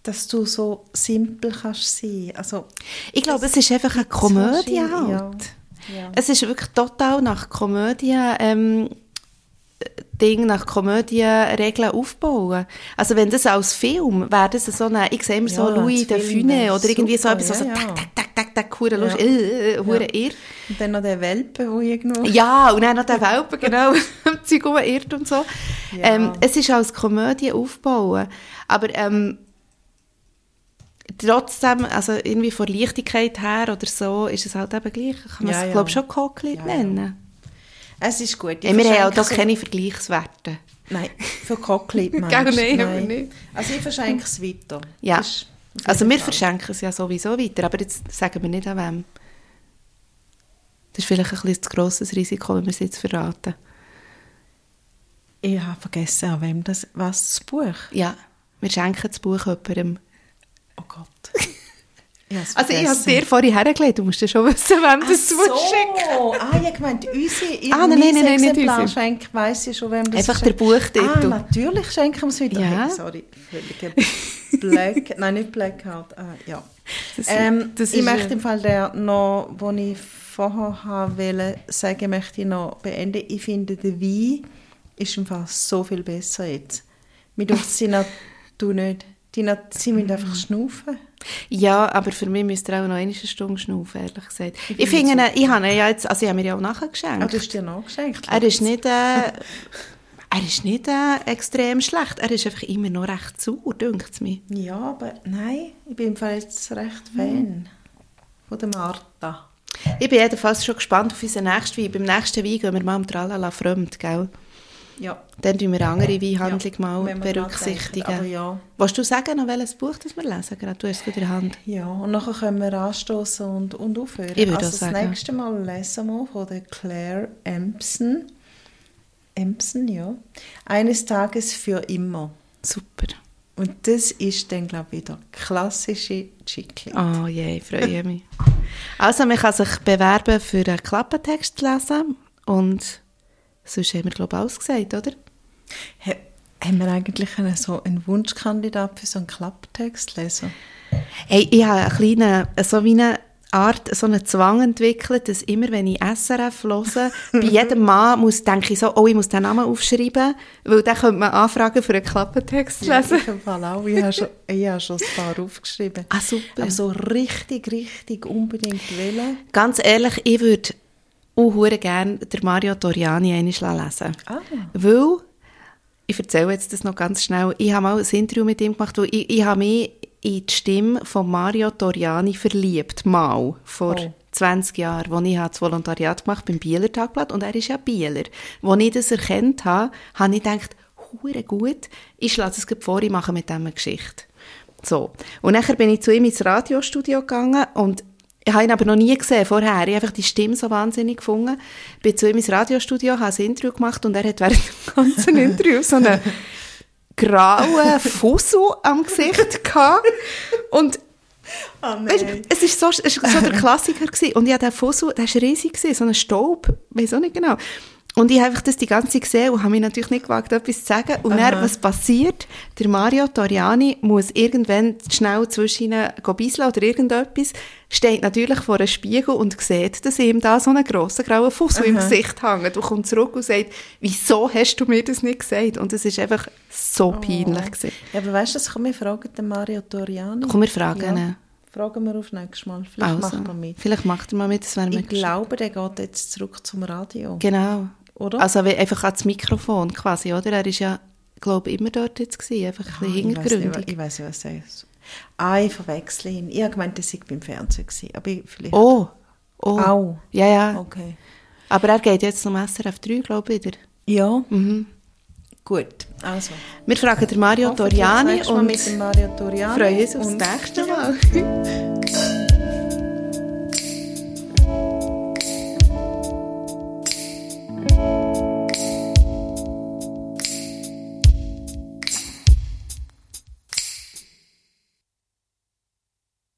dass du so simpel kannst sein. Also, Ich glaube, es ist einfach eine Komödie halt. ja. Ja. Es ist wirklich total nach Komödie, ähm, Ding, nach Komödienregeln aufbauen. Also wenn das als Film wäre, das so eine, ich sehe immer so Ja, Louis de wär's oder irgendwie so super, etwas, so, ja, so ja. tak, tak, tak, tak, tak, hure lustig, Ja. äh, äh, hure Ja. irr. Und dann noch der Welpe, der irgendwo... Ja, und dann noch der Welpe, genau, Zeug irrt und so. Ja. Ähm, es ist als Komödie aufbauen. Aber ähm, trotzdem, also irgendwie von Leichtigkeit her oder so, ist es halt eben gleich. Kann man Ja, es, ja. glaube schon Cocklit Ja, ja. nennen. Es ist gut. Ich Ja, wir haben auch verschenke da so- keine Vergleichswerte. Nein, für Cocklit meinst du? nein, aber nicht. Also ich verschenke es weiter. Ja. Das Also wir Fall. verschenken es ja sowieso weiter, aber jetzt sagen wir nicht an wem. Das ist vielleicht ein bisschen zu grosses Risiko, wenn wir es jetzt verraten. Ich habe vergessen, an wem das... Was, das Buch? Ja, wir schenken das Buch jemandem. Oh Gott. Ich habe es Also ich habe es dir vorhin hergelegt, du musst ja schon wissen, wem Ach das so. zuschicken. Ah, ich gemeint, unsere, Ah, nein, nein, nein, nicht Exemplar unsere. schenke, weiss ich schon, wem das Einfach der schenkt. Buchtitel. Ah, natürlich schenken wir es wieder. Ja. Hey, sorry, völlige Black... Nein, nicht Blackout. Ah, ja. Das- ähm, das ich möchte äh, im Fall der noch, wo ich vorher haben wollte, sagen, möchte ich noch beenden. Ich finde, der Wein ist im Fall so viel besser jetzt. Mit uns sind du nicht. Die, Nat- sie müssen einfach schnaufen. Ja, aber für mich müsste er auch noch eine Stunde schnaufen, ehrlich gesagt. Ich, finde finde, ich habe ja jetzt, also ich habe mir ja auch nachher Ah, geschenkt. du hast dir noch geschenkt. er ist nicht, äh, Er ist nicht äh, extrem schlecht, er ist einfach immer noch recht sauer, denkt es mir. Ja, aber nein, ich bin im Fall jetzt recht Fan von der Martha. Ich bin jedenfalls schon gespannt auf unseren nächsten Wein. Beim nächsten Wein gehen wir mal am Tralala fremd, gell? Ja. Dann tun wir andere Weinhandlung Ja, mal berücksichtigen. ja. Willst du sagen, noch welches Buch das wir lesen? Gerade du hast es in der Hand. Ja, und nachher können wir anstoßen und, und aufhören. Ich würde also auch sagen. das nächste Mal lesen wir von der Claire Empson. Empson, ja. Eines Tages für immer. Super. Und das ist dann, glaube ich, wieder klassische Chickli. Oh je, ich freue mich. Also, man kann sich bewerben für einen Klappentext zu lesen und sonst haben wir, glaube ich, alles gesagt, oder? Ha- Haben wir eigentlich einen, so einen Wunschkandidat für so einen Klapptext lesen? Hey, ich habe eine kleine, so wie eine Art, so einen Zwang entwickelt, dass immer, wenn ich SRF höre, bei jedem Mann muss, denke ich so, oh, ich muss den Namen aufschreiben, weil dann könnte man anfragen für einen Klappentext lesen. Ich im Fall auch. Ich habe schon, ich habe schon ein paar aufgeschrieben. Ah, super. Aber so richtig, richtig unbedingt wählen. Ganz ehrlich, ich würde auch hure gerne der Mario Toriani einmal lesen. Ah. Weil, ich erzähle jetzt das noch ganz schnell, ich habe mal ein Interview mit ihm gemacht, wo ich, ich habe mich in die Stimme von Mario Toriani verliebt, mal, vor Oh. 20 Jahren, als ich das Volontariat gemacht beim Bieler Tagblatt und er ist ja Bieler. Als ich das erkannt habe, habe ich gedacht, hure gut, ich schlage es vor, ich mache mit dem eine Geschichte. So. Und nachher bin ich zu ihm ins Radiostudio gegangen und ich habe ihn aber noch nie gesehen vorher. Ich habe einfach die Stimme so wahnsinnig gefunden. Bin zu ihm ins Radiostudio, habe ein Interview gemacht und er hat während dem ganzen Interview so einen grauen Fussel am Gesicht gehabt. Und Oh Weißt, es ist so, es ist so der Klassiker gewesen. Und ich habe den Fussel, der war riesig, gewesen, so ein Staub, weiß auch nicht genau. Und ich habe einfach das die ganze Zeit gesehen und habe mich natürlich nicht gewagt, etwas zu sagen. Und dann, was passiert? Der Mario Toriani muss irgendwann schnell zwischen ihnen bisseln oder irgendetwas, steht natürlich vor einem Spiegel und sieht, dass ihm da so einen grossen grauen Fussel im Gesicht hängt. Und kommt zurück und sagt, wieso hast du mir das nicht gesagt? Und es ist einfach so peinlich gewesen. Ja, aber weißt du, das komm, wir fragen den Mario Toriani. Komm, wir fragen ihn. Ja, fragen wir auf nächstes Mal. Vielleicht Also, macht er mit. Vielleicht macht er mal mit, das wäre Ich glaube, der geht jetzt zurück zum Radio. Genau. Oder? Also einfach ans Mikrofon quasi, oder? Er ist ja, glaube ich, immer dort jetzt gewesen, einfach ein bisschen ich weiss nicht, hintergründig. Ich weiß nicht, was er ist. Ah, ich verwechsle ihn. Ich habe gemeint, er sei beim Fernsehen gewesen. Aber ich, vielleicht... Oh, oh. Au. Ja, ja. Okay. Aber er geht jetzt zum SRF 3, glaube ich, wieder. Ja. Mhm. Gut. Also. Wir fragen den Mario Toriani und freuen uns aufs nächste Mal. Bye.